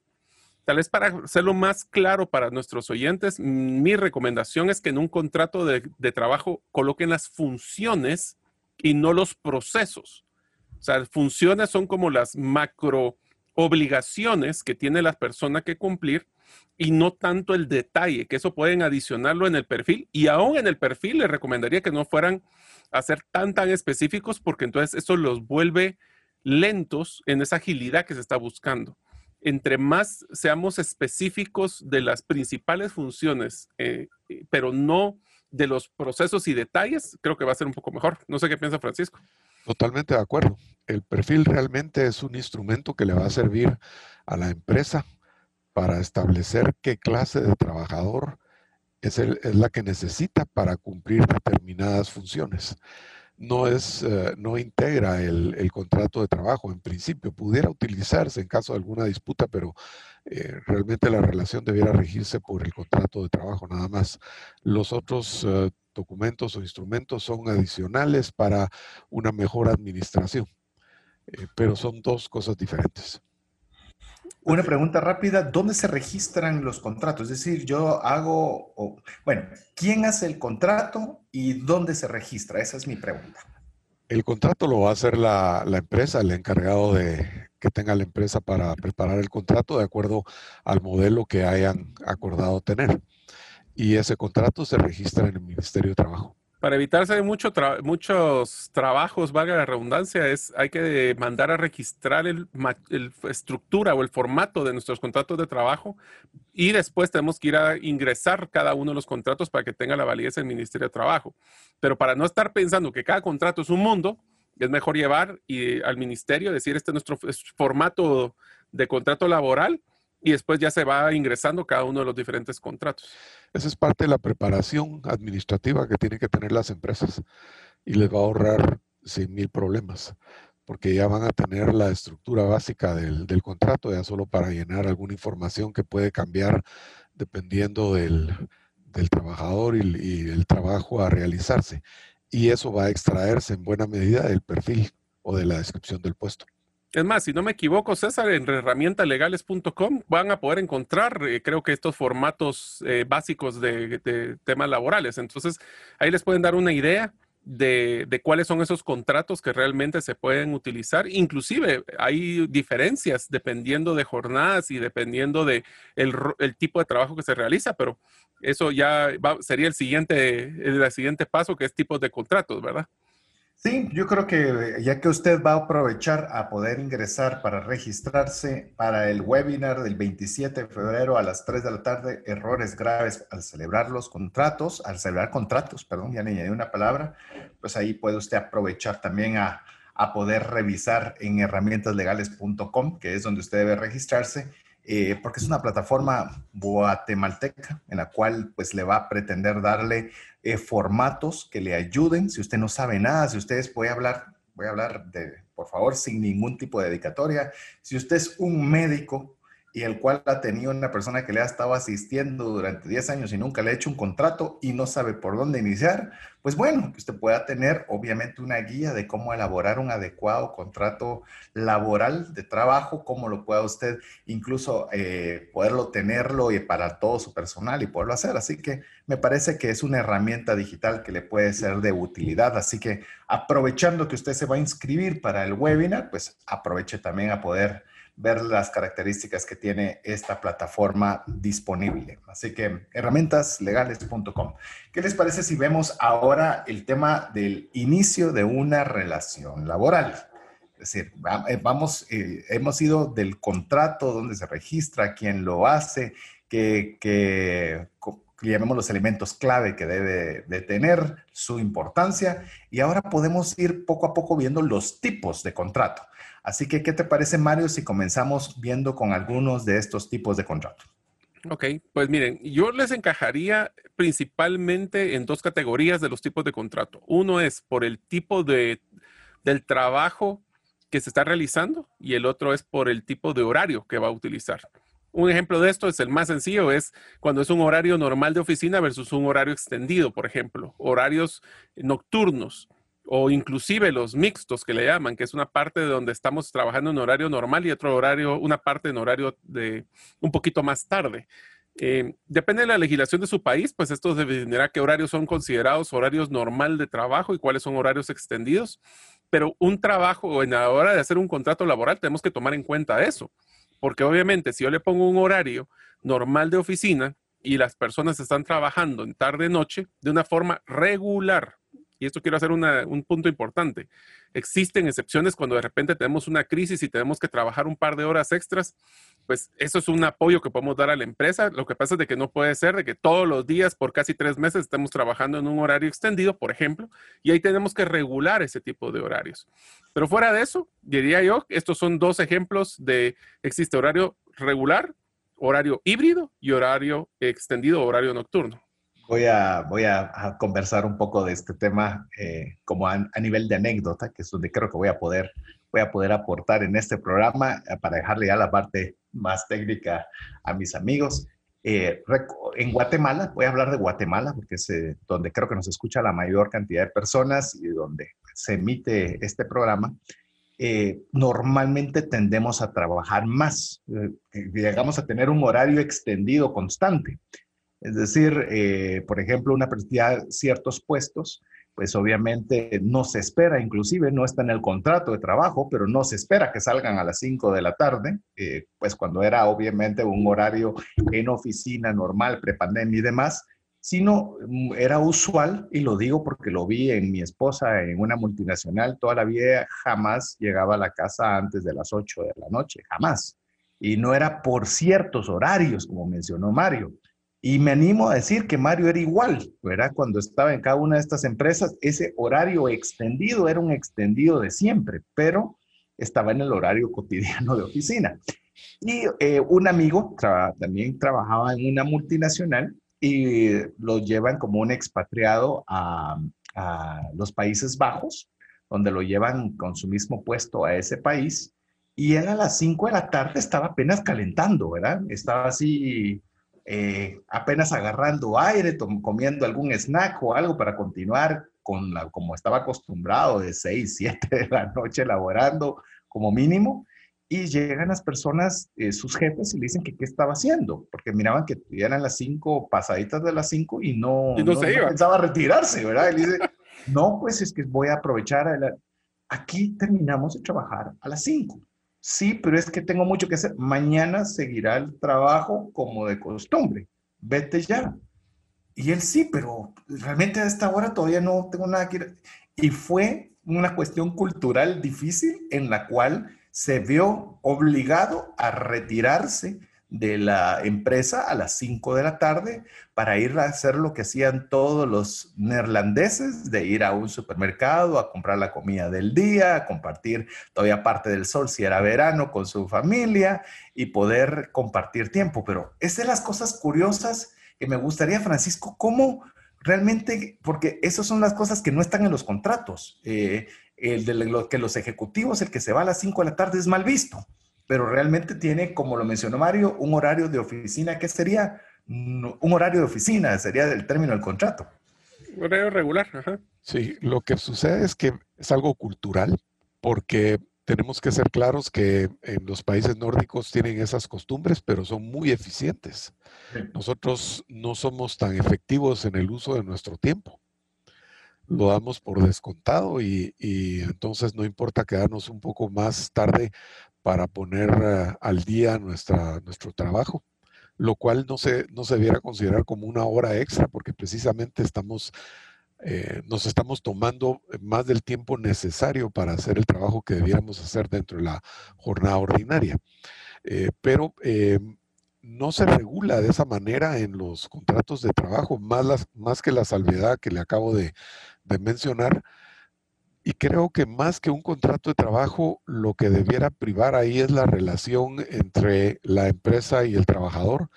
Tal vez para hacerlo más claro para nuestros oyentes, mi recomendación es que en un contrato de, trabajo coloquen las funciones y no los procesos. O sea, funciones son como las macro obligaciones que tiene la persona que cumplir y no tanto el detalle, que eso pueden adicionarlo en el perfil. Y aún en el perfil les recomendaría que no fueran a ser tan, tan específicos porque entonces eso los vuelve lentos en esa agilidad que se está buscando. Entre más seamos específicos de las principales funciones, eh, pero no de los procesos y detalles, creo que va a ser un poco mejor. No sé qué piensa Francisco. Totalmente de acuerdo. El perfil realmente es un instrumento que le va a servir a la empresa para establecer qué clase de trabajador es, la que necesita para cumplir determinadas funciones. No, es, eh, no integra el, contrato de trabajo. En principio, pudiera utilizarse en caso de alguna disputa, pero eh, realmente la relación debiera regirse por el contrato de trabajo nada más. Los otros eh, documentos o instrumentos son adicionales para una mejor administración, pero son dos cosas diferentes. Una pregunta rápida, ¿dónde se registran los contratos? Es decir, yo hago, bueno, ¿quién hace el contrato y dónde se registra? Esa es mi pregunta. El contrato lo va a hacer la, empresa, el encargado de que tenga la empresa para preparar el contrato de acuerdo al modelo que hayan acordado tener. Y ese contrato se registra en el Ministerio de Trabajo para evitarse mucho muchos trabajos, valga la redundancia, es hay que mandar a registrar el, estructura o el formato de nuestros contratos de trabajo y después tenemos que ir a ingresar cada uno de los contratos para que tenga la validez del Ministerio de Trabajo. Pero para no estar pensando que cada contrato es un mundo, es mejor llevar y, al ministerio, decir este es nuestro formato de contrato laboral y después ya se va ingresando cada uno de los diferentes contratos. Esa es parte de la preparación administrativa que tienen que tener las empresas y les va a ahorrar sin mil problemas, porque ya van a tener la estructura básica del, contrato, ya solo para llenar alguna información que puede cambiar dependiendo del, trabajador y, y el trabajo a realizarse. Y eso va a extraerse en buena medida del perfil o de la descripción del puesto. Es más, si no me equivoco, César, en herramientalegales.com van a poder encontrar, eh, creo que estos formatos eh, básicos de, temas laborales. Entonces, ahí les pueden dar una idea de, cuáles son esos contratos que realmente se pueden utilizar. Inclusive, hay diferencias dependiendo de jornadas y dependiendo de el, tipo de trabajo que se realiza, pero eso ya sería el siguiente, el siguiente paso, que es tipos de contratos, ¿verdad? Sí, yo creo que ya que usted va a aprovechar a poder ingresar para registrarse para el webinar del 27 de febrero a las 3 de la tarde, errores graves al celebrar los contratos, al celebrar contratos, perdón, ya le añadí una palabra, pues ahí puede usted aprovechar también a, a poder revisar en herramientaslegales.com, que es donde usted debe registrarse eh, porque es una plataforma guatemalteca en la cual pues le va a pretender darle eh, formatos que le ayuden. Si usted no sabe nada, si ustedes a hablar, voy a hablar de, por favor, sin ningún tipo de dedicatoria. Si usted es un médico y el cual ha tenido una persona que le ha estado asistiendo durante 10 años y nunca le ha hecho un contrato y no sabe por dónde iniciar, pues bueno, que usted pueda tener obviamente una guía de cómo elaborar un adecuado contrato laboral de trabajo, cómo lo pueda usted incluso eh, poderlo tenerlo y para todo su personal y poderlo hacer. Así que me parece que es una herramienta digital que le puede ser de utilidad. Así que aprovechando que usted se va a inscribir para el webinar, pues aproveche también a poder ver las características que tiene esta plataforma disponible. Así que herramientaslegales.com. ¿Qué les parece si vemos ahora el tema del inicio de una relación laboral? Es decir, eh, vamos, eh, hemos ido del contrato, donde se registra, quién lo hace, que, que, llamemos los elementos clave que debe de tener, su importancia, y ahora podemos ir poco a poco viendo los tipos de contrato. Así que, ¿qué te parece, Mario, si comenzamos viendo con algunos de estos tipos de contratos? Ok, pues miren, yo les encajaría principalmente en dos categorías de los tipos de contrato. Uno es por el tipo de, del trabajo que se está realizando y el otro es por el tipo de horario que va a utilizar. Un ejemplo de esto es el más sencillo, es cuando es un horario normal de oficina versus un horario extendido, por ejemplo, horarios nocturnos o inclusive los mixtos que le llaman, que es una parte de donde estamos trabajando en horario normal y otro horario, una parte en horario de un poquito más tarde. Eh, depende de la legislación de su país, pues esto definirá qué horarios son considerados horarios normal de trabajo y cuáles son horarios extendidos. Pero un trabajo, en la hora de hacer un contrato laboral, tenemos que tomar en cuenta eso. Porque obviamente si yo le pongo un horario normal de oficina y las personas están trabajando en tarde-noche de una forma regular, y esto quiero hacer un punto importante, existen excepciones cuando de repente tenemos una crisis y tenemos que trabajar un par de horas extras, pues eso es un apoyo que podemos dar a la empresa. Lo que pasa es de que no puede ser de que todos los días por casi tres meses estemos trabajando en un horario extendido, por ejemplo, y ahí tenemos que regular ese tipo de horarios. Pero fuera de eso, diría yo, estos son dos ejemplos de existe horario regular, horario híbrido y horario extendido, horario nocturno voy a, voy a, conversar un poco de este tema eh, como a, nivel de anécdota, que es donde creo que voy a poder, voy a poder aportar en este programa eh, para dejarle ya la parte más técnica a mis amigos. Eh, en Guatemala, voy a hablar de Guatemala porque es donde creo que nos escucha la mayor cantidad de personas y donde se emite este programa. normalmente tendemos a trabajar más, llegamos a tener un horario extendido constante. Es decir, eh, por ejemplo, una persona ciertos puestos, pues obviamente no se espera, inclusive no está en el contrato de trabajo, pero no se espera que salgan a las 5 de la tarde, eh, pues cuando era obviamente un horario en oficina normal, prepandemia y demás, sino mm, era usual, y lo digo porque lo vi en mi esposa en una multinacional, toda la vida jamás llegaba a la casa antes de las 8 de la noche, jamás. Y no era por ciertos horarios, como mencionó Mario y me animo a decir que Mario era igual, ¿verdad? Cuando estaba en cada una de estas empresas, ese horario extendido era un extendido de siempre, pero estaba en el horario cotidiano de oficina. Y eh, un amigo también trabajaba en una multinacional y lo llevan como un expatriado a, los Países Bajos, donde lo llevan con su mismo puesto a ese país. Y él a las 5 de la tarde estaba apenas calentando, ¿verdad? Estaba así eh, apenas agarrando aire, comiendo algún snack o algo para continuar con la, como estaba acostumbrado de 6, 7 de la noche elaborando como mínimo. Y llegan las personas, eh, sus jefes, y le dicen que qué estaba haciendo, porque miraban que eran las 5, pasaditas de las 5 y no, no, se iba. pensaba retirarse, ¿verdad? Y dice, no, pues es que voy a aprovechar. Aquí terminamos de trabajar a las 5 Sí, pero es que tengo mucho que hacer. Mañana seguirá el trabajo como de costumbre. Vete ya. Y él sí, pero realmente a esta hora todavía no tengo nada que ir. Y fue una cuestión cultural difícil en la cual se vio obligado a retirarse de la empresa a las 5 de la tarde para ir a hacer lo que hacían todos los neerlandeses, de ir a un supermercado a comprar la comida del día, a compartir todavía parte del sol si era verano con su familia y poder compartir tiempo. Pero es de las cosas curiosas que me gustaría, Francisco, cómo realmente, porque esas son las cosas que no están en los contratos. Eh, el de lo, que los ejecutivos, el que se va a las 5 de la tarde es mal visto pero realmente tiene, como lo mencionó Mario, un horario de oficina que sería un horario de oficina, sería el término del contrato. Horario regular, ajá. Sí, lo que sucede es que es algo cultural, porque tenemos que ser claros que en los países nórdicos tienen esas costumbres, pero son muy eficientes. Nosotros no somos tan efectivos en el uso de nuestro tiempo. Lo damos por descontado y, y entonces no importa quedarnos un poco más tarde para poner eh, al día nuestra, nuestro trabajo, lo cual no se, no se debiera considerar como una hora extra, porque precisamente estamos, eh, nos estamos tomando más del tiempo necesario para hacer el trabajo que debiéramos hacer dentro de la jornada ordinaria. Eh, pero no se regula de esa manera en los contratos de trabajo, más, más que la salvedad que le acabo de, de mencionar y creo que más que un contrato de trabajo, lo que debiera privar ahí es la relación entre la empresa y el trabajador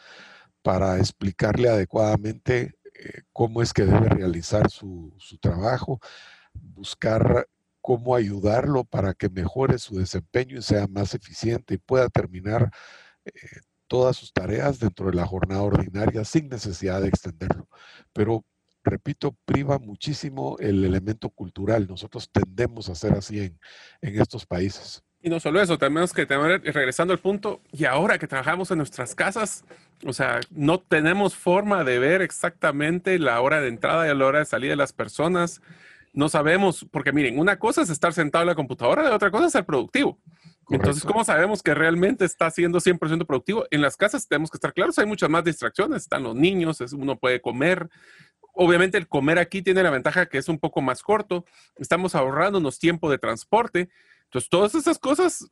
para explicarle adecuadamente eh, cómo es que debe realizar su, trabajo, buscar cómo ayudarlo para que mejore su desempeño y sea más eficiente y pueda terminar eh, todas sus tareas dentro de la jornada ordinaria sin necesidad de extenderlo. Pero repito, priva muchísimo el elemento cultural. Nosotros tendemos a ser así en, estos países. Y no solo eso, tenemos que tener, regresando al punto, y ahora que trabajamos en nuestras casas, o sea, no tenemos forma de ver exactamente la hora de entrada y la hora de salida de las personas. No sabemos, porque miren, una cosa es estar sentado en la computadora, y otra cosa es ser productivo. Entonces, ¿cómo sabemos que realmente está siendo 100% productivo? En las casas tenemos que estar claros, hay muchas más distracciones, están los niños, uno puede comer, obviamente el comer aquí tiene la ventaja que es un poco más corto, estamos ahorrándonos tiempo de transporte. Entonces, todas esas cosas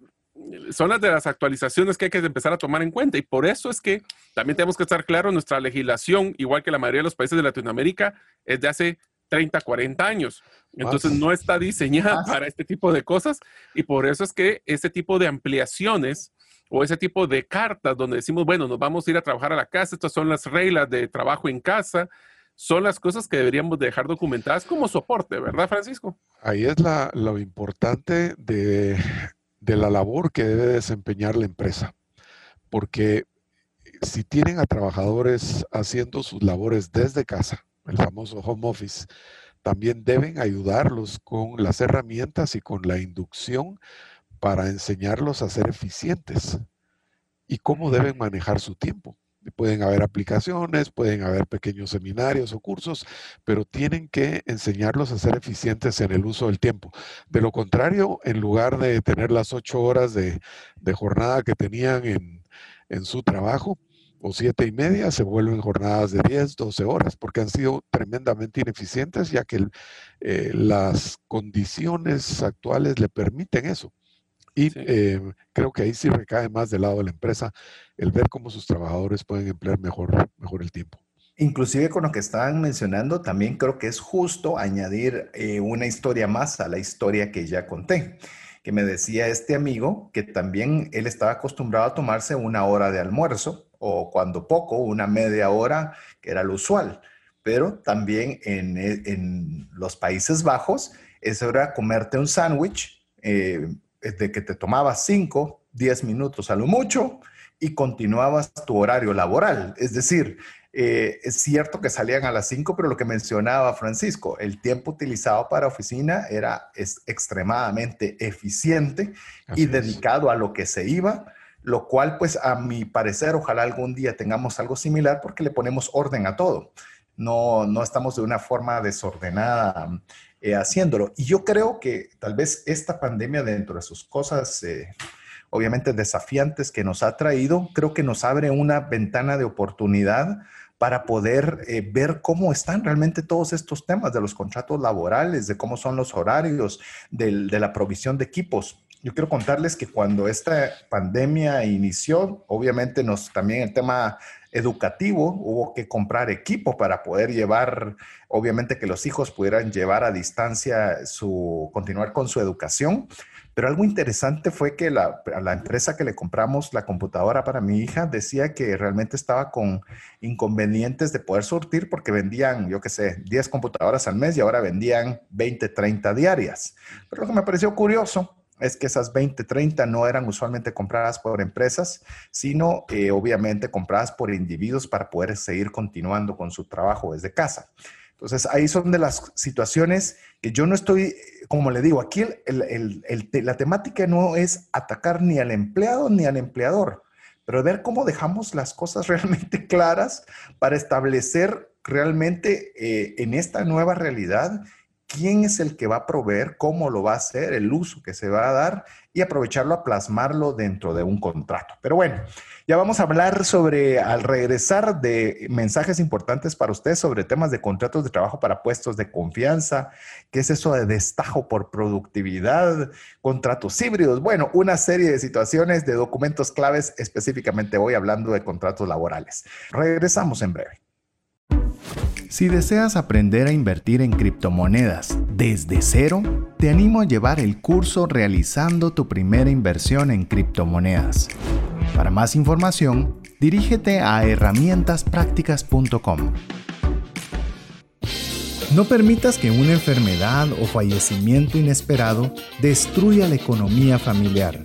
son las de las actualizaciones que hay que empezar a tomar en cuenta. Y por eso es que también tenemos que estar claros, nuestra legislación, igual que la mayoría de los países de Latinoamérica, es de hace 30, 40 años. Entonces no está diseñada para este tipo de cosas y por eso es que ese tipo de ampliaciones o ese tipo de cartas donde decimos, bueno, nos vamos a ir a trabajar a la casa, estas son las reglas de trabajo en casa, son las cosas que deberíamos dejar documentadas como soporte, ¿verdad, Francisco? Ahí es la, lo importante de, de la labor que debe desempeñar la empresa, porque si tienen a trabajadores haciendo sus labores desde casa, el famoso home office, también deben ayudarlos con las herramientas y con la inducción para enseñarlos a ser eficientes y cómo deben manejar su tiempo. Pueden haber aplicaciones, pueden haber pequeños seminarios o cursos, pero tienen que enseñarlos a ser eficientes en el uso del tiempo. De lo contrario, en lugar de tener las ocho horas de, jornada que tenían en, su trabajo, o siete y media se vuelven jornadas de 10, 12 horas, porque han sido tremendamente ineficientes, ya que eh, las condiciones actuales le permiten eso. Y eh, creo que ahí sí recae más del lado de la empresa el ver cómo sus trabajadores pueden emplear mejor, mejor el tiempo. Inclusive con lo que estaban mencionando, también creo que es justo añadir eh, una historia más a la historia que ya conté, que me decía este amigo que también él estaba acostumbrado a tomarse una hora de almuerzo o cuando poco, una media hora, que era lo usual. Pero también en, e, los Países Bajos, eso era comerte un sándwich eh, de que te tomabas 5, 10 minutos a lo mucho y continuabas tu horario laboral. Es decir, eh, es cierto que salían a las 5, pero lo que mencionaba Francisco, el tiempo utilizado para oficina era es extremadamente eficiente y dedicado a lo que se iba lo cual pues a mi parecer ojalá algún día tengamos algo similar porque le ponemos orden a todo. No, no estamos de una forma desordenada eh, haciéndolo. Y yo creo que tal vez esta pandemia dentro de sus cosas, eh, obviamente desafiantes que nos ha traído, creo que nos abre una ventana de oportunidad para poder eh, ver cómo están realmente todos estos temas de los contratos laborales, de cómo son los horarios, de la provisión de equipos yo quiero contarles que cuando esta pandemia inició, obviamente nos también el tema educativo, hubo que comprar equipo para poder llevar, obviamente que los hijos pudieran llevar a distancia su, continuar con su educación. Pero algo interesante fue que la, la empresa que le compramos la computadora para mi hija decía que realmente estaba con inconvenientes de poder surtir porque vendían, yo qué sé, 10 computadoras al mes y ahora vendían 20, 30 diarias. Pero lo que me pareció curioso es que esas 20, 30 no eran usualmente compradas por empresas, sino eh, obviamente compradas por individuos para poder seguir continuando con su trabajo desde casa. Entonces, ahí son de las situaciones que yo no estoy, como le digo, aquí la temática no es atacar ni al empleado ni al empleador, pero ver cómo dejamos las cosas realmente claras para establecer realmente eh, en esta nueva realidad quién es el que va a proveer, cómo lo va a hacer, el uso que se va a dar y aprovecharlo a plasmarlo dentro de un contrato. Pero bueno, ya vamos a hablar sobre, al regresar, de mensajes importantes para usted sobre temas de contratos de trabajo para puestos de confianza, qué es eso de destajo por productividad, contratos híbridos, bueno, una serie de situaciones de documentos claves, específicamente hoy hablando de contratos laborales. Regresamos en breve. Si deseas aprender a invertir en criptomonedas desde cero, te animo a llevar el curso Realizando tu primera inversión en criptomonedas. Para más información, dirígete a herramientasprácticas.com. No permitas que una enfermedad o fallecimiento inesperado destruya la economía familiar.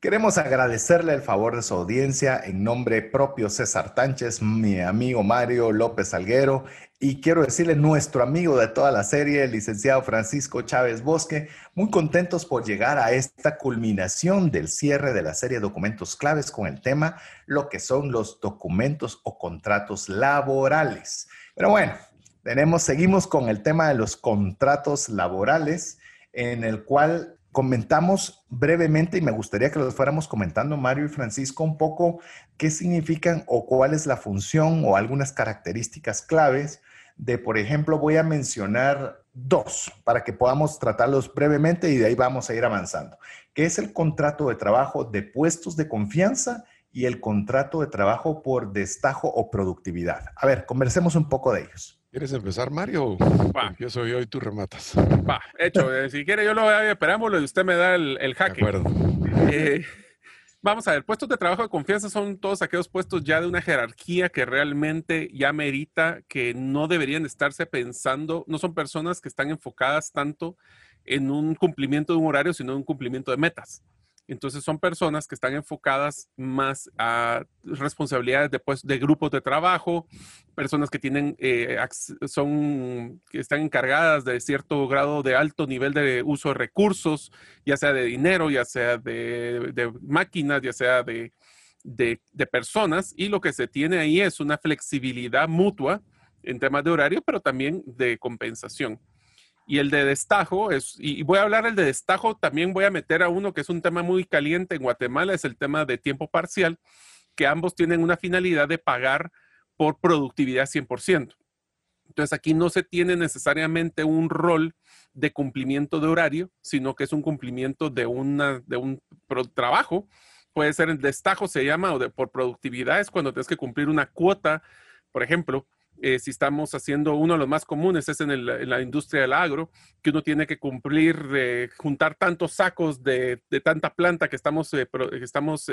Queremos agradecerle el favor de su audiencia en nombre propio César Tánchez, mi amigo Mario López Alguero y quiero decirle nuestro amigo de toda la serie, el licenciado Francisco Chávez Bosque, muy contentos por llegar a esta culminación del cierre de la serie documentos claves con el tema lo que son los documentos o contratos laborales. Pero bueno, tenemos, seguimos con el tema de los contratos laborales en el cual comentamos brevemente y me gustaría que los fuéramos comentando, Mario y Francisco, un poco qué significan o cuál es la función o algunas características claves de, por ejemplo, voy a mencionar dos para que podamos tratarlos brevemente y de ahí vamos a ir avanzando, que es el contrato de trabajo de puestos de confianza y el contrato de trabajo por destajo o productividad. A ver, conversemos un poco de ellos. ¿Quieres empezar, Mario? Yo soy yo y tú rematas. Va, hecho. Eh, si quiere, yo lo esperámoslo y usted me da el, el jaque. De acuerdo. Eh, vamos a ver, puestos de trabajo de confianza son todos aquellos puestos ya de una jerarquía que realmente ya merita, que no deberían estarse pensando, no son personas que están enfocadas tanto en un cumplimiento de un horario, sino en un cumplimiento de metas. Entonces son personas que están enfocadas más a responsabilidades de, pues, de grupos de trabajo, personas que tienen, eh, son, que están encargadas de cierto grado de alto nivel de uso de recursos, ya sea de dinero, ya sea de, máquinas, ya sea de, de personas. Y lo que se tiene ahí es una flexibilidad mutua en temas de horario, pero también de compensación. Y el de destajo es, y voy a hablar el de destajo, también voy a meter a uno que es un tema muy caliente en Guatemala, es el tema de tiempo parcial, que ambos tienen una finalidad de pagar por productividad 100%. Entonces aquí no se tiene necesariamente un rol de cumplimiento de horario, sino que es un cumplimiento de, una, de un trabajo. Puede ser el destajo, se llama, o de, por productividad, es cuando tienes que cumplir una cuota, por ejemplo, eh, si estamos haciendo uno de los más comunes, es en, la industria del agro, que uno tiene que cumplir, eh, juntar tantos sacos de, tanta planta que estamos, eh, que estamos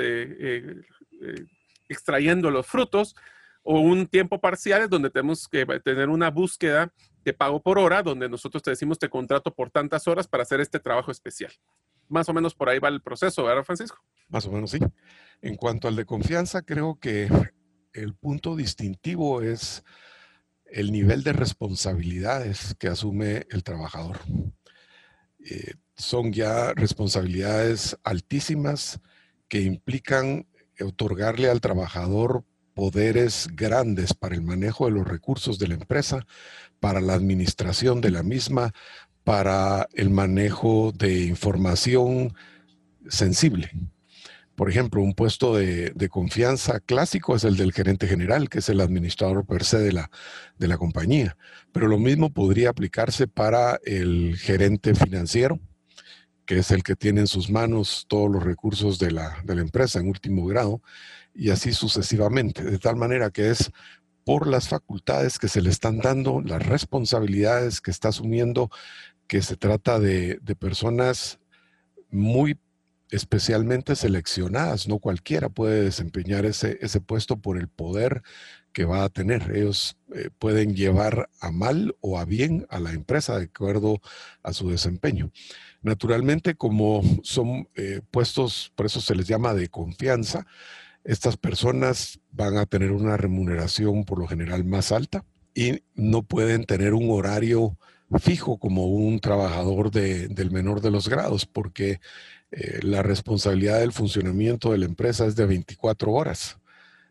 extrayendo los frutos, o un tiempo parcial es donde tenemos que tener una búsqueda de pago por hora, donde nosotros te decimos te contrato por tantas horas para hacer este trabajo especial. Más o menos por ahí va el proceso, ¿verdad, Francisco? Más o menos sí. En cuanto al de confianza, creo que el punto distintivo es el nivel de responsabilidades que asume el trabajador. Eh, son ya responsabilidades altísimas que implican otorgarle al trabajador poderes grandes para el manejo de los recursos de la empresa, para la administración de la misma, para el manejo de información sensible. Por ejemplo, un puesto de, confianza clásico es el del gerente general, que es el administrador per se de la, compañía. Pero lo mismo podría aplicarse para el gerente financiero, que es el que tiene en sus manos todos los recursos de la, de la empresa en último grado, y así sucesivamente. De tal manera que es por las facultades que se le están dando, las responsabilidades que está asumiendo, que se trata de, de personas muy especialmente seleccionadas, no cualquiera puede desempeñar ese, ese puesto por el poder que va a tener. Ellos eh, pueden llevar a mal o a bien a la empresa de acuerdo a su desempeño. Naturalmente, como son eh, puestos, por eso se les llama de confianza, estas personas van a tener una remuneración por lo general más alta y no pueden tener un horario fijo como un trabajador del menor de los grados, porque eh, la responsabilidad del funcionamiento de la empresa es de 24 horas,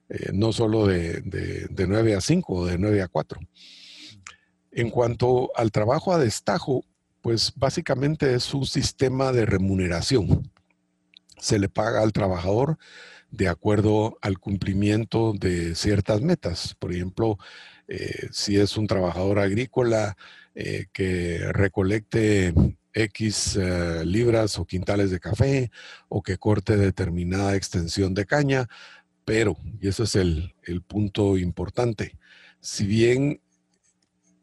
eh, no solo de, de, 9 a 5 o de 9 a 4. En cuanto al trabajo a destajo, pues básicamente es un sistema de remuneración. Se le paga al trabajador de acuerdo al cumplimiento de ciertas metas. Por ejemplo, eh, si es un trabajador agrícola que recolecte X eh, libras o quintales de café o que corte determinada extensión de caña, pero, y ese es el, punto importante, si bien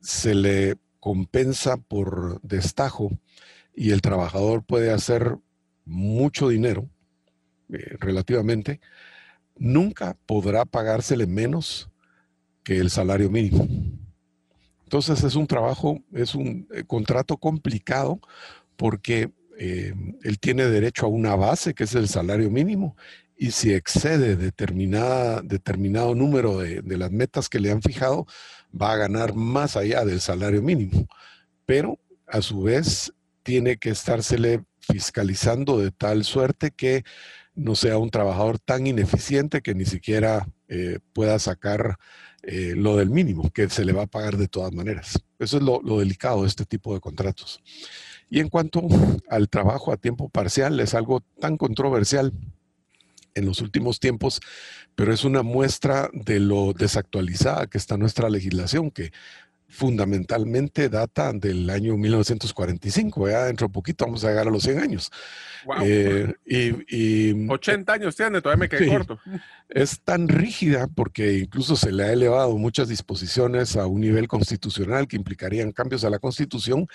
se le compensa por destajo y el trabajador puede hacer mucho dinero eh, relativamente, nunca podrá pagársele menos que el salario mínimo. Entonces es un trabajo, es un eh, contrato complicado porque eh, él tiene derecho a una base, que es el salario mínimo, y si excede determinada, determinado número de, de, las metas que le han fijado, va a ganar más allá del salario mínimo. Pero a su vez tiene que estársele fiscalizando de tal suerte que no sea un trabajador tan ineficiente que ni siquiera eh, pueda sacar eh, lo del mínimo, que se le va a pagar de todas maneras. Eso es lo, lo, delicado de este tipo de contratos. Y en cuanto al trabajo a tiempo parcial, es algo tan controversial en los últimos tiempos, pero es una muestra de lo desactualizada que está nuestra legislación, que fundamentalmente data del año 1945, ya dentro de poquito vamos a llegar a los 100 años. Eh, y, 80 años tiene, todavía me quedé corto. Es tan rígida porque incluso se le ha elevado muchas disposiciones a un nivel constitucional que implicarían cambios a la constitución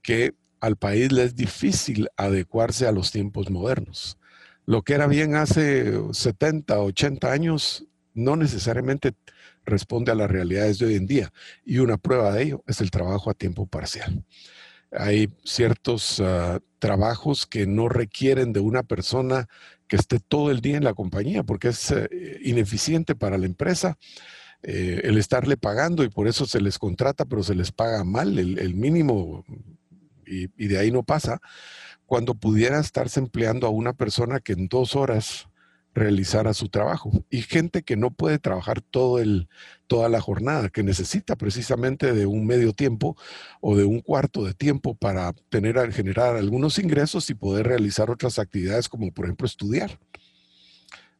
que al país le es difícil adecuarse a los tiempos modernos. Lo que era bien hace 70, 80 años, no necesariamente responde a las realidades de hoy en día. Y una prueba de ello es el trabajo a tiempo parcial. Hay ciertos uh, trabajos que no requieren de una persona que esté todo el día en la compañía porque es uh, ineficiente para la empresa. Eh, el estarle pagando y por eso se les contrata, pero se les paga mal el, el mínimo y, y de ahí no pasa. Cuando pudiera estarse empleando a una persona que en dos horas realizara su trabajo. Y gente que no puede trabajar todo el, toda la jornada, que necesita precisamente de un medio tiempo o de un cuarto de tiempo para tener, generar algunos ingresos y poder realizar otras actividades como por ejemplo estudiar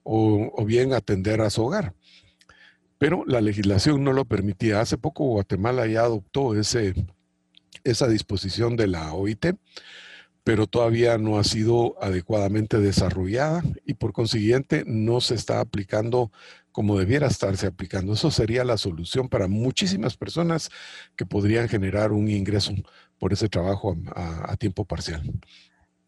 o, o bien atender a su hogar. Pero la legislación no lo permitía. Hace poco Guatemala ya adoptó ese, esa disposición de la OIT pero todavía no ha sido adecuadamente desarrollada y por consiguiente no se está aplicando como debiera estarse aplicando. Eso sería la solución para muchísimas personas que podrían generar un ingreso por ese trabajo a, a tiempo parcial.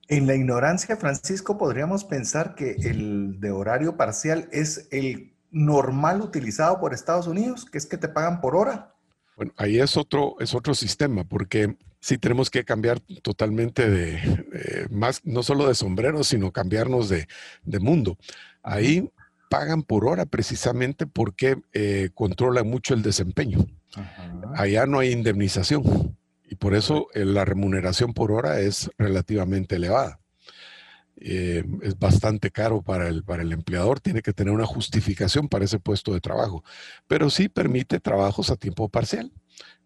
En la ignorancia, Francisco, podríamos pensar que el de horario parcial es el normal utilizado por Estados Unidos, que es que te pagan por hora. Bueno, ahí es otro, es otro sistema, porque sí tenemos que cambiar totalmente de, más, no solo de sombrero, sino cambiarnos de, de mundo. Ahí pagan por hora precisamente porque eh, controlan mucho el desempeño. Ajá. Allá no hay indemnización y por eso eh, la remuneración por hora es relativamente elevada. Eh, es bastante caro para el, para el empleador, tiene que tener una justificación para ese puesto de trabajo, pero sí permite trabajos a tiempo parcial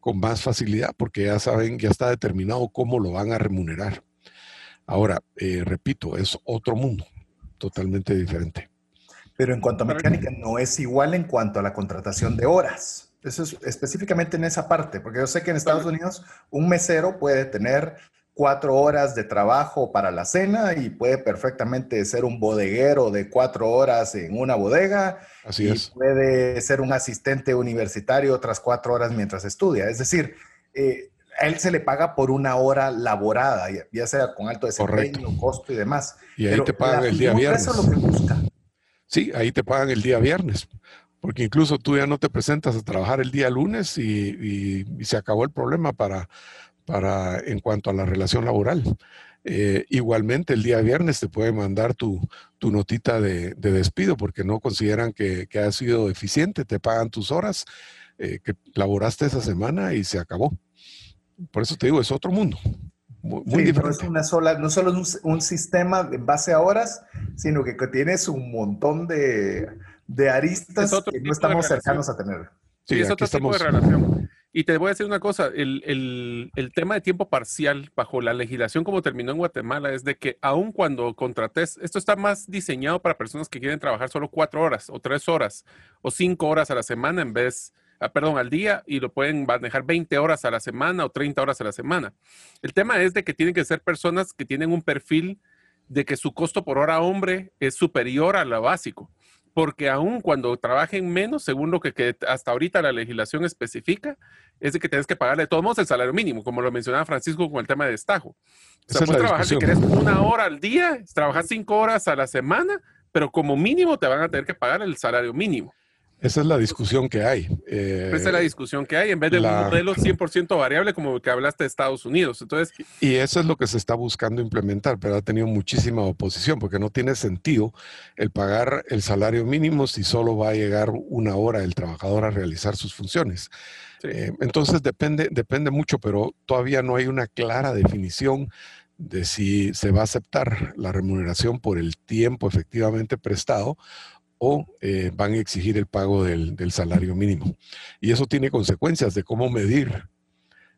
con más facilidad porque ya saben, ya está determinado cómo lo van a remunerar. Ahora, eh, repito, es otro mundo, totalmente diferente. Pero en cuanto a mecánica, no es igual en cuanto a la contratación de horas. Eso es específicamente en esa parte, porque yo sé que en Estados Unidos un mesero puede tener cuatro horas de trabajo para la cena y puede perfectamente ser un bodeguero de cuatro horas en una bodega. Así y es. Puede ser un asistente universitario otras cuatro horas mientras estudia. Es decir, eh, a él se le paga por una hora laborada, ya sea con alto desempeño, Correcto. costo y demás. Y ahí Pero te pagan el día viernes. Eso es lo que busca. Sí, ahí te pagan el día viernes. Porque incluso tú ya no te presentas a trabajar el día lunes y, y, y se acabó el problema para, para, en cuanto a la relación laboral. Eh, igualmente, el día viernes te pueden mandar tu, tu notita de, de, despido porque no consideran que, que has sido eficiente, te pagan tus horas eh, que laboraste esa semana y se acabó. Por eso te digo, es otro mundo. Muy, muy sí, diferente. No, es una sola, no solo es un, un, sistema en base a horas, sino que, que tienes un montón de, de aristas que no estamos cercanos a tener. Sí, sí es otro estamos... tipo de relación. Y te voy a decir una cosa, el, el, el, tema de tiempo parcial bajo la legislación como terminó en Guatemala es de que aun cuando contrates, esto está más diseñado para personas que quieren trabajar solo cuatro horas o tres horas o cinco horas a la semana en vez, ah, perdón, al día y lo pueden manejar 20 horas a la semana o 30 horas a la semana. El tema es de que tienen que ser personas que tienen un perfil de que su costo por hora hombre es superior a lo básico porque aún cuando trabajen menos, según lo que, que, hasta ahorita la legislación especifica, es de que tienes que pagarle de todos modos el salario mínimo, como lo mencionaba Francisco con el tema de destajo. O sea, puedes trabajar si querés una hora al día, trabajar cinco horas a la semana, pero como mínimo te van a tener que pagar el salario mínimo. Esa es la discusión que hay. Esa es la discusión que hay, en vez de un modelo 100% variable como el que hablaste de Estados Unidos. Entonces, y eso es lo que se está buscando implementar, pero ha tenido muchísima oposición porque no tiene sentido el pagar el salario mínimo si solo va a llegar una hora el trabajador a realizar sus funciones. Eh, entonces depende, depende mucho, pero todavía no hay una clara definición de si se va a aceptar la remuneración por el tiempo efectivamente prestado o eh, van a exigir el pago del, salario mínimo. Y eso tiene consecuencias de cómo medir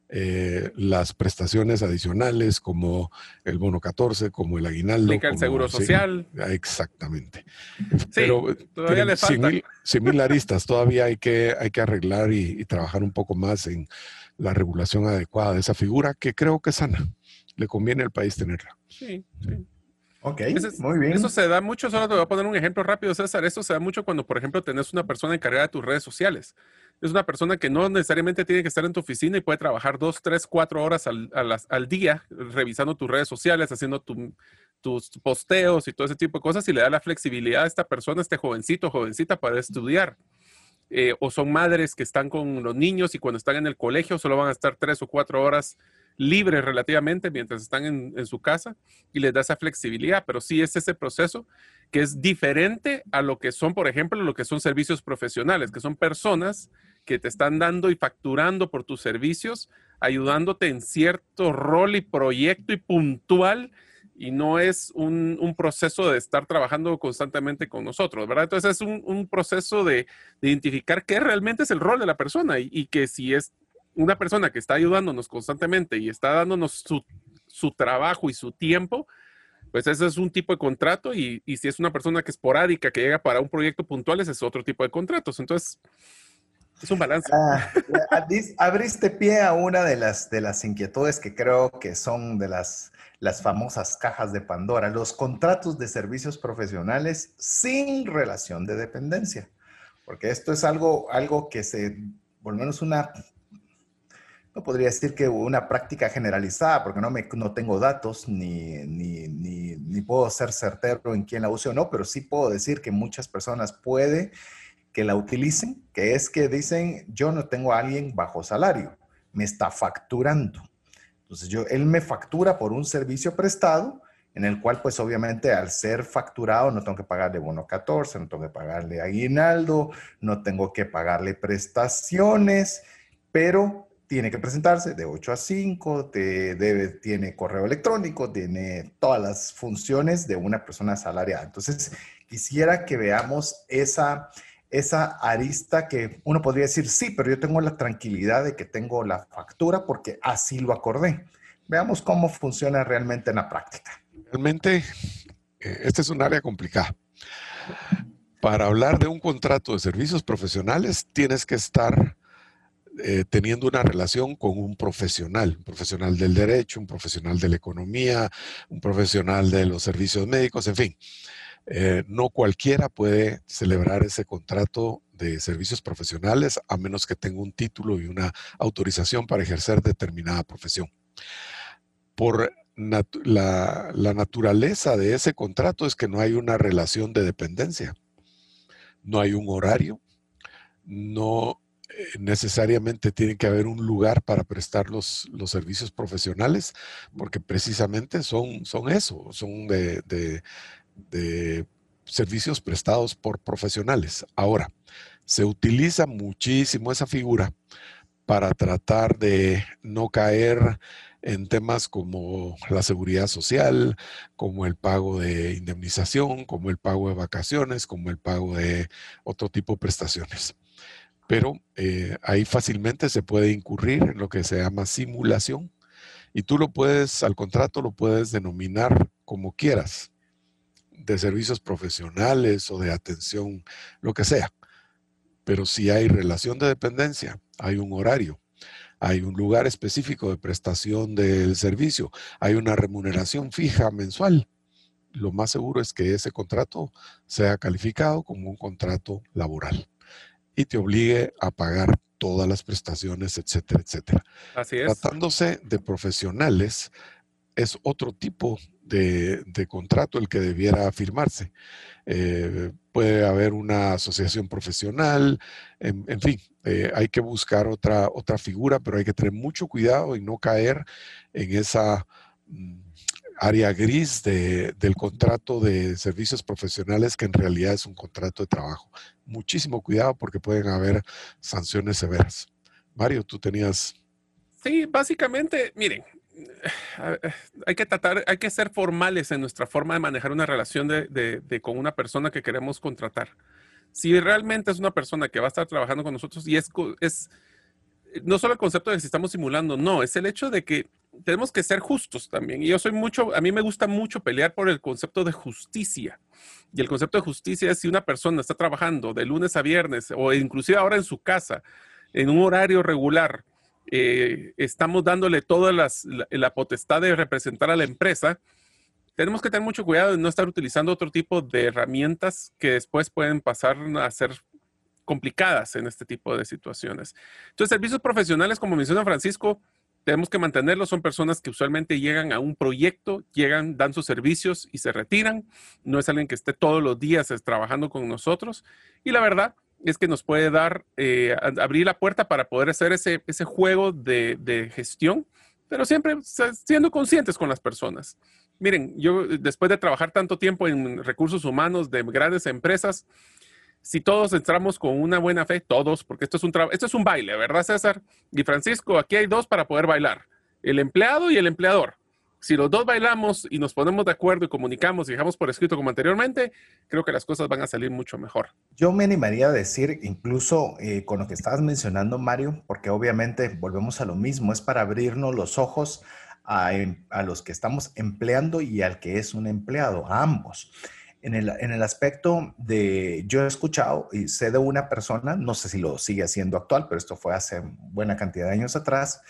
eh, las prestaciones adicionales como el bono 14, como el aguinaldo. el seguro social. exactamente. pero todavía le falta. Todavía hay que, hay que arreglar y, y, trabajar un poco más en la regulación adecuada de esa figura que creo que es sana le conviene al país tenerla. Sí, sí. Ok, muy bien. Eso se da mucho, solo te voy a poner un ejemplo rápido, César. Eso se da mucho cuando, por ejemplo, tenés una persona encargada de tus redes sociales. Es una persona que no necesariamente tiene que estar en tu oficina y puede trabajar dos, tres, cuatro horas al, al día revisando tus redes sociales, haciendo tus posteos y todo ese tipo de cosas y le da la flexibilidad a esta persona, este jovencito, jovencita, para estudiar. Eh, o son madres que están con los niños y cuando están en el colegio solo van a estar tres o cuatro horas libres relativamente mientras están en, su casa y les da esa flexibilidad, pero sí es ese proceso que es diferente a lo que son, por ejemplo, lo que son servicios profesionales, que son personas que te están dando y facturando por tus servicios, ayudándote en cierto rol y proyecto y puntual y no es un, proceso de estar trabajando constantemente con nosotros, ¿verdad? Entonces es un, proceso de, identificar qué realmente es el rol de la persona y que si es una persona que está ayudándonos constantemente y está dándonos su, trabajo y su tiempo, pues ese es un tipo de contrato y, si es una persona que es esporádica, que llega para un proyecto puntual, ese es otro tipo de contratos. Entonces, es un balance. Ah, abriste pie a una de las, de las inquietudes que creo que son de las, las famosas cajas de Pandora, los contratos de servicios profesionales sin relación de dependencia. Porque esto es algo, algo que se, por lo menos una no podría decir que una práctica generalizada, porque no, me, no tengo datos ni, ni, ni, puedo ser certero en quién la use o no, pero sí puedo decir que muchas personas puede que la utilicen, que es que dicen, yo no tengo a alguien bajo salario, me está facturando. Entonces, yo, él me factura por un servicio prestado, en el cual, pues obviamente, al ser facturado, no tengo que pagarle bono 14, no tengo que pagarle aguinaldo, no tengo que pagarle prestaciones, pero tiene que presentarse de 8 a 5, debe, tiene correo electrónico, tiene todas las funciones de una persona asalariada. Entonces, quisiera que veamos esa, esa arista que uno podría decir, sí, pero yo tengo la tranquilidad de que tengo la factura porque así lo acordé. Veamos cómo funciona realmente en la práctica. Realmente, este es un área complicada. Para hablar de un contrato de servicios profesionales, tienes que estar eh, teniendo una relación con un profesional, un profesional del derecho, un profesional de la economía, un profesional de los servicios médicos, en fin. Eh, no cualquiera puede celebrar ese contrato de servicios profesionales a menos que tenga un título y una autorización para ejercer determinada profesión. Por la, la naturaleza de ese contrato es que no hay una relación de dependencia, no hay un horario, no necesariamente tiene que haber un lugar para prestar los, los servicios profesionales, porque precisamente son, son eso, son de, de, servicios prestados por profesionales. Ahora, se utiliza muchísimo esa figura para tratar de no caer en temas como la seguridad social, como el pago de indemnización, como el pago de vacaciones, como el pago de otro tipo de prestaciones pero eh, ahí fácilmente se puede incurrir en lo que se llama simulación y tú lo puedes, al contrato lo puedes denominar como quieras, de servicios profesionales o de atención, lo que sea. Pero si hay relación de dependencia, hay un horario, hay un lugar específico de prestación del servicio, hay una remuneración fija mensual, lo más seguro es que ese contrato sea calificado como un contrato laboral y te obligue a pagar todas las prestaciones, etcétera, etcétera. Así es. Tratándose de profesionales, es otro tipo de, contrato el que debiera firmarse. Eh, puede haber una asociación profesional, en, fin, eh, hay que buscar otra, otra figura, pero hay que tener mucho cuidado y no caer en esa mm, área gris del contrato de servicios profesionales que en realidad es un contrato de trabajo. Muchísimo cuidado porque pueden haber sanciones severas. Mario, tú tenías... Sí, básicamente, miren, hay que tratar, hay que ser formales en nuestra forma de manejar una relación de, con una persona que queremos contratar. Si realmente es una persona que va a estar trabajando con nosotros y es, es no solo el concepto de que si estamos simulando, no, es el hecho de que tenemos que ser justos también. Y yo soy mucho, a mí me gusta mucho pelear por el concepto de justicia. Y el concepto de justicia es si una persona está trabajando de lunes a viernes o inclusive ahora en su casa, en un horario regular, eh, estamos dándole toda la, potestad de representar a la empresa, tenemos que tener mucho cuidado de no estar utilizando otro tipo de herramientas que después pueden pasar a ser complicadas en este tipo de situaciones. Entonces, servicios profesionales, como menciona Francisco, tenemos que mantenerlos. Son personas que usualmente llegan a un proyecto, llegan, dan sus servicios y se retiran. No es alguien que esté todos los días trabajando con nosotros. Y la verdad es que nos puede dar, eh, abrir la puerta para poder hacer ese, ese juego de, gestión, pero siempre siendo conscientes con las personas. Miren, yo después de trabajar tanto tiempo en recursos humanos de grandes empresas, si todos entramos con una buena fe, todos, porque esto es un esto es un baile, ¿verdad, César? Y Francisco, aquí hay dos para poder bailar, el empleado y el empleador si los dos bailamos y nos ponemos de acuerdo y comunicamos y dejamos por escrito como anteriormente, creo que las cosas van a salir mucho mejor. Yo me animaría a decir, incluso eh, con lo que estabas mencionando, Mario, porque obviamente volvemos a lo mismo, es para abrirnos los ojos a, em, a los que estamos empleando y al que es un empleado, a ambos. En el, en el, aspecto de, yo he escuchado y sé de una persona, no sé si lo sigue haciendo actual, pero esto fue hace buena cantidad de años atrás,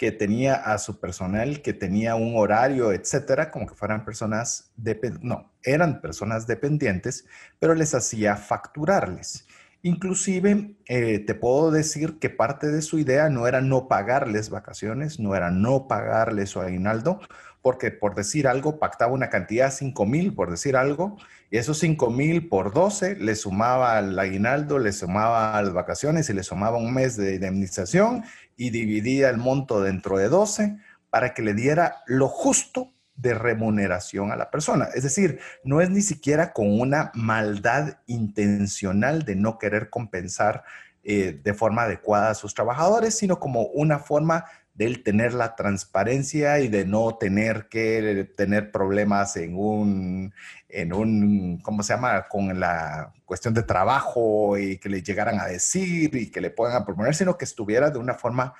que tenía a su personal, que tenía un horario, etcétera, como que fueran personas, no, eran personas dependientes, pero les hacía facturarles. Inclusive, eh, te puedo decir que parte de su idea no era no pagarles vacaciones, no era no pagarles su aguinaldo, porque por decir algo, pactaba una cantidad, 5 mil, por decir algo, y esos 5 mil por 12 le sumaba al aguinaldo, le sumaba a las vacaciones y le sumaba un mes de indemnización y dividía el monto dentro de 12 para que le diera lo justo de remuneración a la persona. Es decir, no es ni siquiera con una maldad intencional de no querer compensar eh, de forma adecuada a sus trabajadores, sino como una forma del tener la transparencia y de no tener que tener problemas en un, en un, ¿cómo se llama?, con la cuestión de trabajo y que le llegaran a decir y que le puedan proponer, sino que estuviera de una forma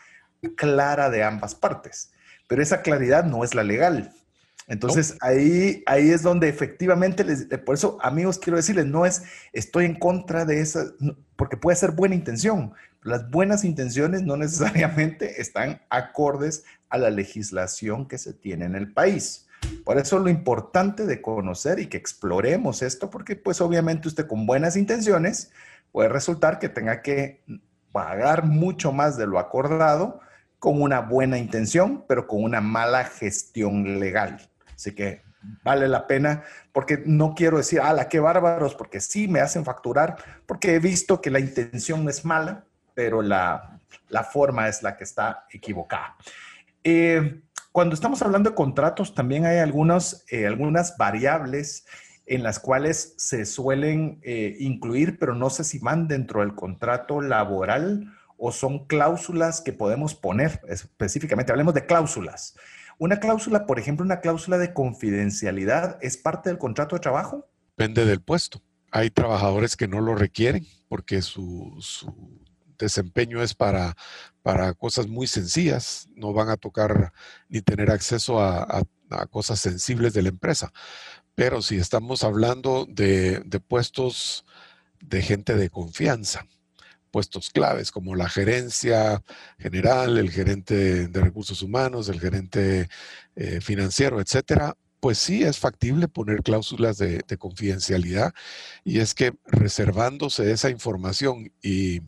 clara de ambas partes. Pero esa claridad no es la legal. Entonces ahí, ahí es donde efectivamente, les, por eso amigos quiero decirles, no es estoy en contra de esa, porque puede ser buena intención, las buenas intenciones no necesariamente están acordes a la legislación que se tiene en el país. Por eso lo importante de conocer y que exploremos esto, porque pues obviamente usted con buenas intenciones puede resultar que tenga que pagar mucho más de lo acordado con una buena intención, pero con una mala gestión legal. Así que vale la pena, porque no quiero decir, ala, qué bárbaros, porque sí me hacen facturar, porque he visto que la intención es mala, pero la, forma es la que está equivocada. Eh, cuando estamos hablando de contratos, también hay eh, algunas variables en las cuales se suelen eh, incluir, pero no sé si van dentro del contrato laboral o son cláusulas que podemos poner específicamente. Hablemos de cláusulas. Una cláusula, por ejemplo, una cláusula de confidencialidad, ¿es parte del contrato de trabajo? Depende del puesto. Hay trabajadores que no lo requieren porque su desempeño es para, para cosas muy sencillas, no van a tocar ni tener acceso a, cosas sensibles de la empresa. Pero si estamos hablando de, puestos de gente de confianza, puestos claves como la gerencia general, el gerente de recursos humanos, el gerente eh, financiero, etcétera, pues sí es factible poner cláusulas de, confidencialidad y es que reservándose esa información y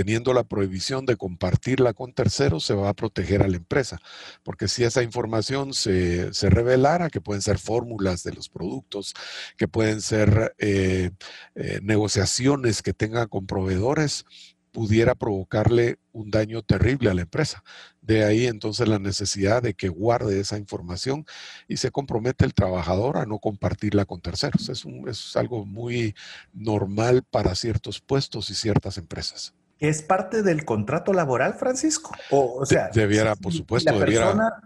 teniendo la prohibición de compartirla con terceros, se va a proteger a la empresa. Porque si esa información se, revelara, que pueden ser fórmulas de los productos, que pueden ser eh, eh, negociaciones que tengan con proveedores, pudiera provocarle un daño terrible a la empresa. De ahí entonces la necesidad de que guarde esa información y se compromete el trabajador a no compartirla con terceros. Es, es algo muy normal para ciertos puestos y ciertas empresas. ¿Es parte del contrato laboral, Francisco? O, sea, debiera, por supuesto, debiera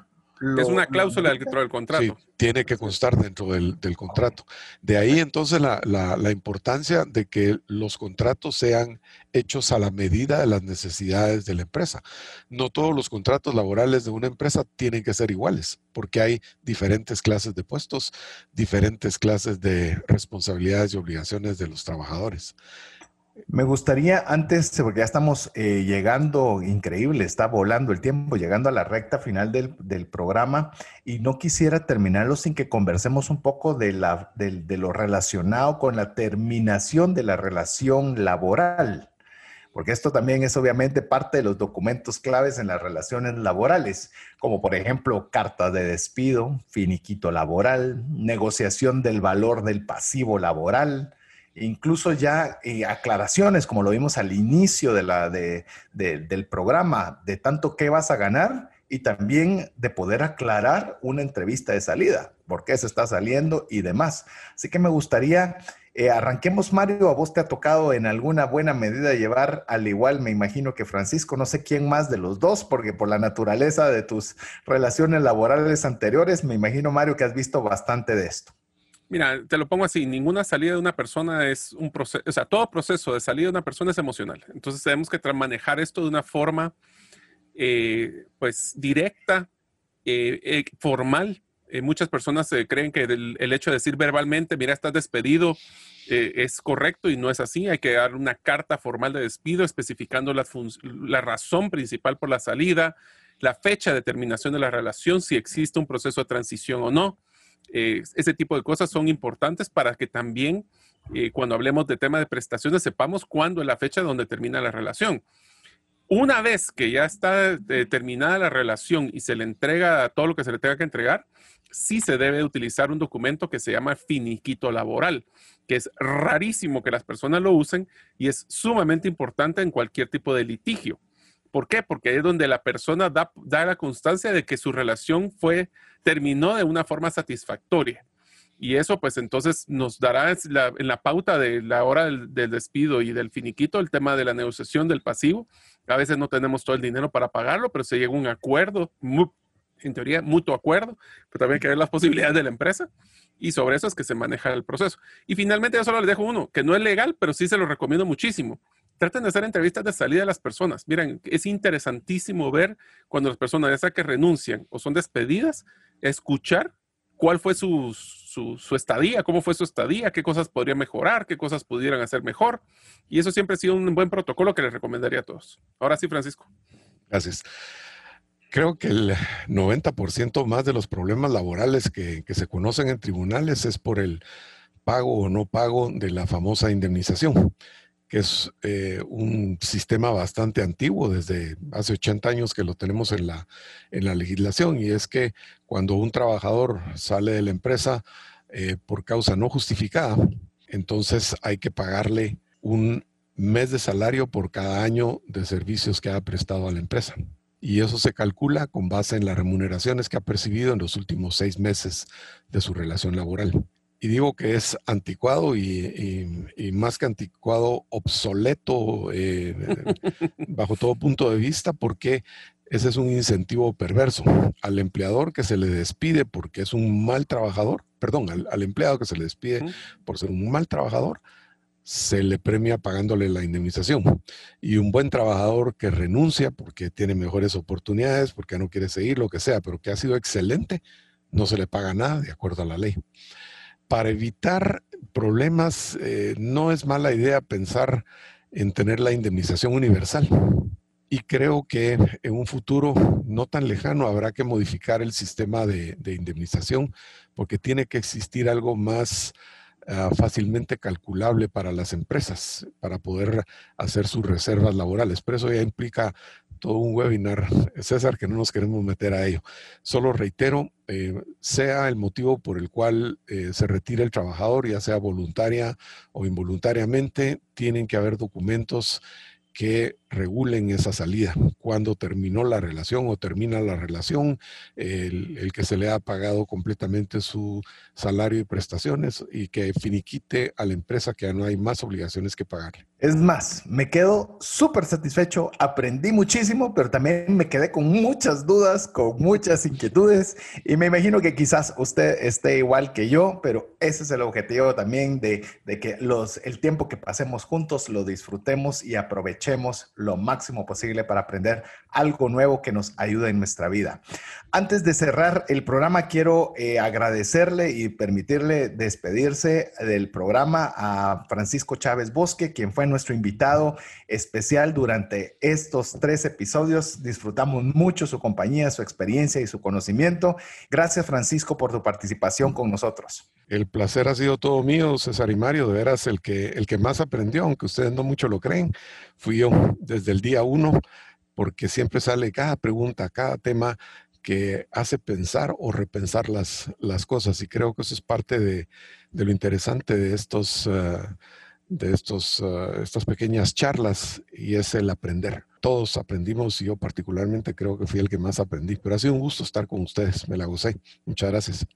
es una cláusula dentro del contrato. Sí, tiene que constar dentro del, contrato. De ahí entonces la, la, importancia de que los contratos sean hechos a la medida de las necesidades de la empresa. No todos los contratos laborales de una empresa tienen que ser iguales, porque hay diferentes clases de puestos, diferentes clases de responsabilidades y obligaciones de los trabajadores. Me gustaría antes, porque ya estamos eh, llegando, increíble, está volando el tiempo, llegando a la recta final del, programa y no quisiera terminarlo sin que conversemos un poco de, la, de, lo relacionado con la terminación de la relación laboral, porque esto también es obviamente parte de los documentos claves en las relaciones laborales, como por ejemplo cartas de despido, finiquito laboral, negociación del valor del pasivo laboral incluso ya eh, aclaraciones, como lo vimos al inicio de la, del programa, de tanto qué vas a ganar y también de poder aclarar una entrevista de salida, por qué se está saliendo y demás. Así que me gustaría, eh, arranquemos Mario, a vos te ha tocado en alguna buena medida llevar, al igual me imagino que Francisco, no sé quién más de los dos, porque por la naturaleza de tus relaciones laborales anteriores, me imagino Mario que has visto bastante de esto. Mira, te lo pongo así, ninguna salida de una persona es un proceso, o sea, todo proceso de salida de una persona es emocional. Entonces tenemos que manejar esto de una forma, eh, pues, directa, eh, eh, formal. muchas personas creen que el, hecho de decir verbalmente, mira, estás despedido, es correcto y no es así. Hay que dar una carta formal de despido especificando la, la razón principal por la salida, la fecha de terminación de la relación, si existe un proceso de transición o no eh, ese tipo de cosas son importantes para que también eh, cuando hablemos de tema de prestaciones sepamos cuándo es la fecha donde termina la relación. Una vez que ya está eh, terminada la relación y se le entrega todo lo que se le tenga que entregar, sí se debe utilizar un documento que se llama finiquito laboral, que es rarísimo que las personas lo usen y es sumamente importante en cualquier tipo de litigio. ¿Por qué? Porque es donde la persona da, la constancia de que su relación fue, terminó de una forma satisfactoria. Y eso pues entonces nos dará en la pauta de la hora del, despido y del finiquito el tema de la negociación del pasivo. A veces no tenemos todo el dinero para pagarlo, pero se llega a un acuerdo, en teoría mutuo acuerdo, pero también hay que ver las posibilidades de la empresa. Y sobre eso es que se maneja el proceso. Y finalmente yo solo les dejo uno, que no es legal, pero sí se lo recomiendo muchísimo traten de hacer entrevistas de salida a las personas. Miren, es interesantísimo ver cuando las personas, sea que renuncian o son despedidas, escuchar cuál fue su, su, estadía, cómo fue su estadía, qué cosas podría mejorar, qué cosas pudieran hacer mejor. Y eso siempre ha sido un buen protocolo que les recomendaría a todos. Ahora sí, Francisco. Gracias. Creo que el 90% más de los problemas laborales que, que se conocen en tribunales es por el pago o no pago de la famosa indemnización es eh, un sistema bastante antiguo, desde hace 80 años que lo tenemos en la, en la legislación, y es que cuando un trabajador sale de la empresa eh, por causa no justificada, entonces hay que pagarle un mes de salario por cada año de servicios que ha prestado a la empresa. Y eso se calcula con base en las remuneraciones que ha percibido en los últimos seis meses de su relación laboral y digo que es anticuado y, más que anticuado, obsoleto eh, bajo todo punto de vista, porque ese es un incentivo perverso al empleador que se le despide porque es un mal trabajador, perdón, al, empleado que se le despide por ser un mal trabajador, se le premia pagándole la indemnización. Y un buen trabajador que renuncia porque tiene mejores oportunidades, porque no quiere seguir, lo que sea, pero que ha sido excelente, no se le paga nada de acuerdo a la ley para evitar problemas, eh, no es mala idea pensar en tener la indemnización universal. y creo que en un futuro no tan lejano habrá que modificar el sistema de, indemnización porque tiene que existir algo más ah, fácilmente calculable para las empresas para poder hacer sus reservas laborales. Pero eso ya implica todo un webinar, César, que no nos queremos meter a ello. Solo reitero, eh, sea el motivo por el cual eh, se retira el trabajador, ya sea voluntaria o involuntariamente, tienen que haber documentos que regulen esa salida. Cuando terminó la relación o termina la relación, el, que se le ha pagado completamente su salario y prestaciones y que finiquite a la empresa que ya no hay más obligaciones que pagarle. Es más, me quedo súper satisfecho, aprendí muchísimo, pero también me quedé con muchas dudas, con muchas inquietudes y me imagino que quizás usted esté igual que yo, pero ese es el objetivo también de, de que los, el tiempo que pasemos juntos lo disfrutemos y aprovechemos lo máximo posible para aprender algo nuevo que nos ayude en nuestra vida. Antes de cerrar el programa, quiero eh, agradecerle y permitirle despedirse del programa a Francisco Chávez Bosque, quien fue nuestro invitado especial durante estos tres episodios. Disfrutamos mucho su compañía, su experiencia y su conocimiento. Gracias, Francisco, por tu participación con nosotros. El placer ha sido todo mío, César y Mario, de veras el que, el que más aprendió, aunque ustedes no mucho lo creen, fui yo desde el día uno, porque siempre sale cada pregunta, cada tema que hace pensar o repensar las, las cosas. Y creo que eso es parte de, lo interesante de estos... Eh, de estos, eh, estas pequeñas charlas y es el aprender. Todos aprendimos y yo particularmente creo que fui el que más aprendí, pero ha sido un gusto estar con ustedes, me la gocé. Muchas gracias.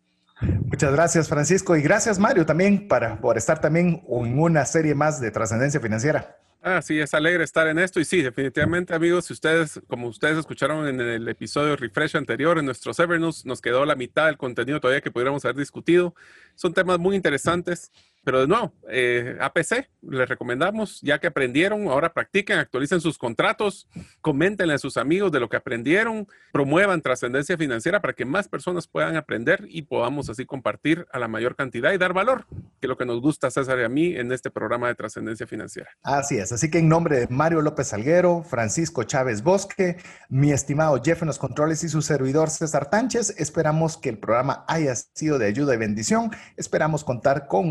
Muchas gracias Francisco y gracias Mario también para, por estar también en una serie más de trascendencia financiera. Ah, sí, es alegre estar en esto y sí, definitivamente amigos, si ustedes, como ustedes escucharon en el episodio Refresh anterior, en nuestro Severnus nos quedó la mitad del contenido todavía que pudiéramos haber discutido. Son temas muy interesantes pero de nuevo, eh, APC, les recomendamos, ya que aprendieron, ahora practiquen, actualicen sus contratos, coméntenle a sus amigos de lo que aprendieron, promuevan trascendencia financiera para que más personas puedan aprender y podamos así compartir a la mayor cantidad y dar valor, que es lo que nos gusta César y a mí en este programa de trascendencia financiera. Así es, así que en nombre de Mario López Salguero, Francisco Chávez Bosque, mi estimado Jeff en los controles y su servidor César Tánchez, esperamos que el programa haya sido de ayuda y bendición. Esperamos contar con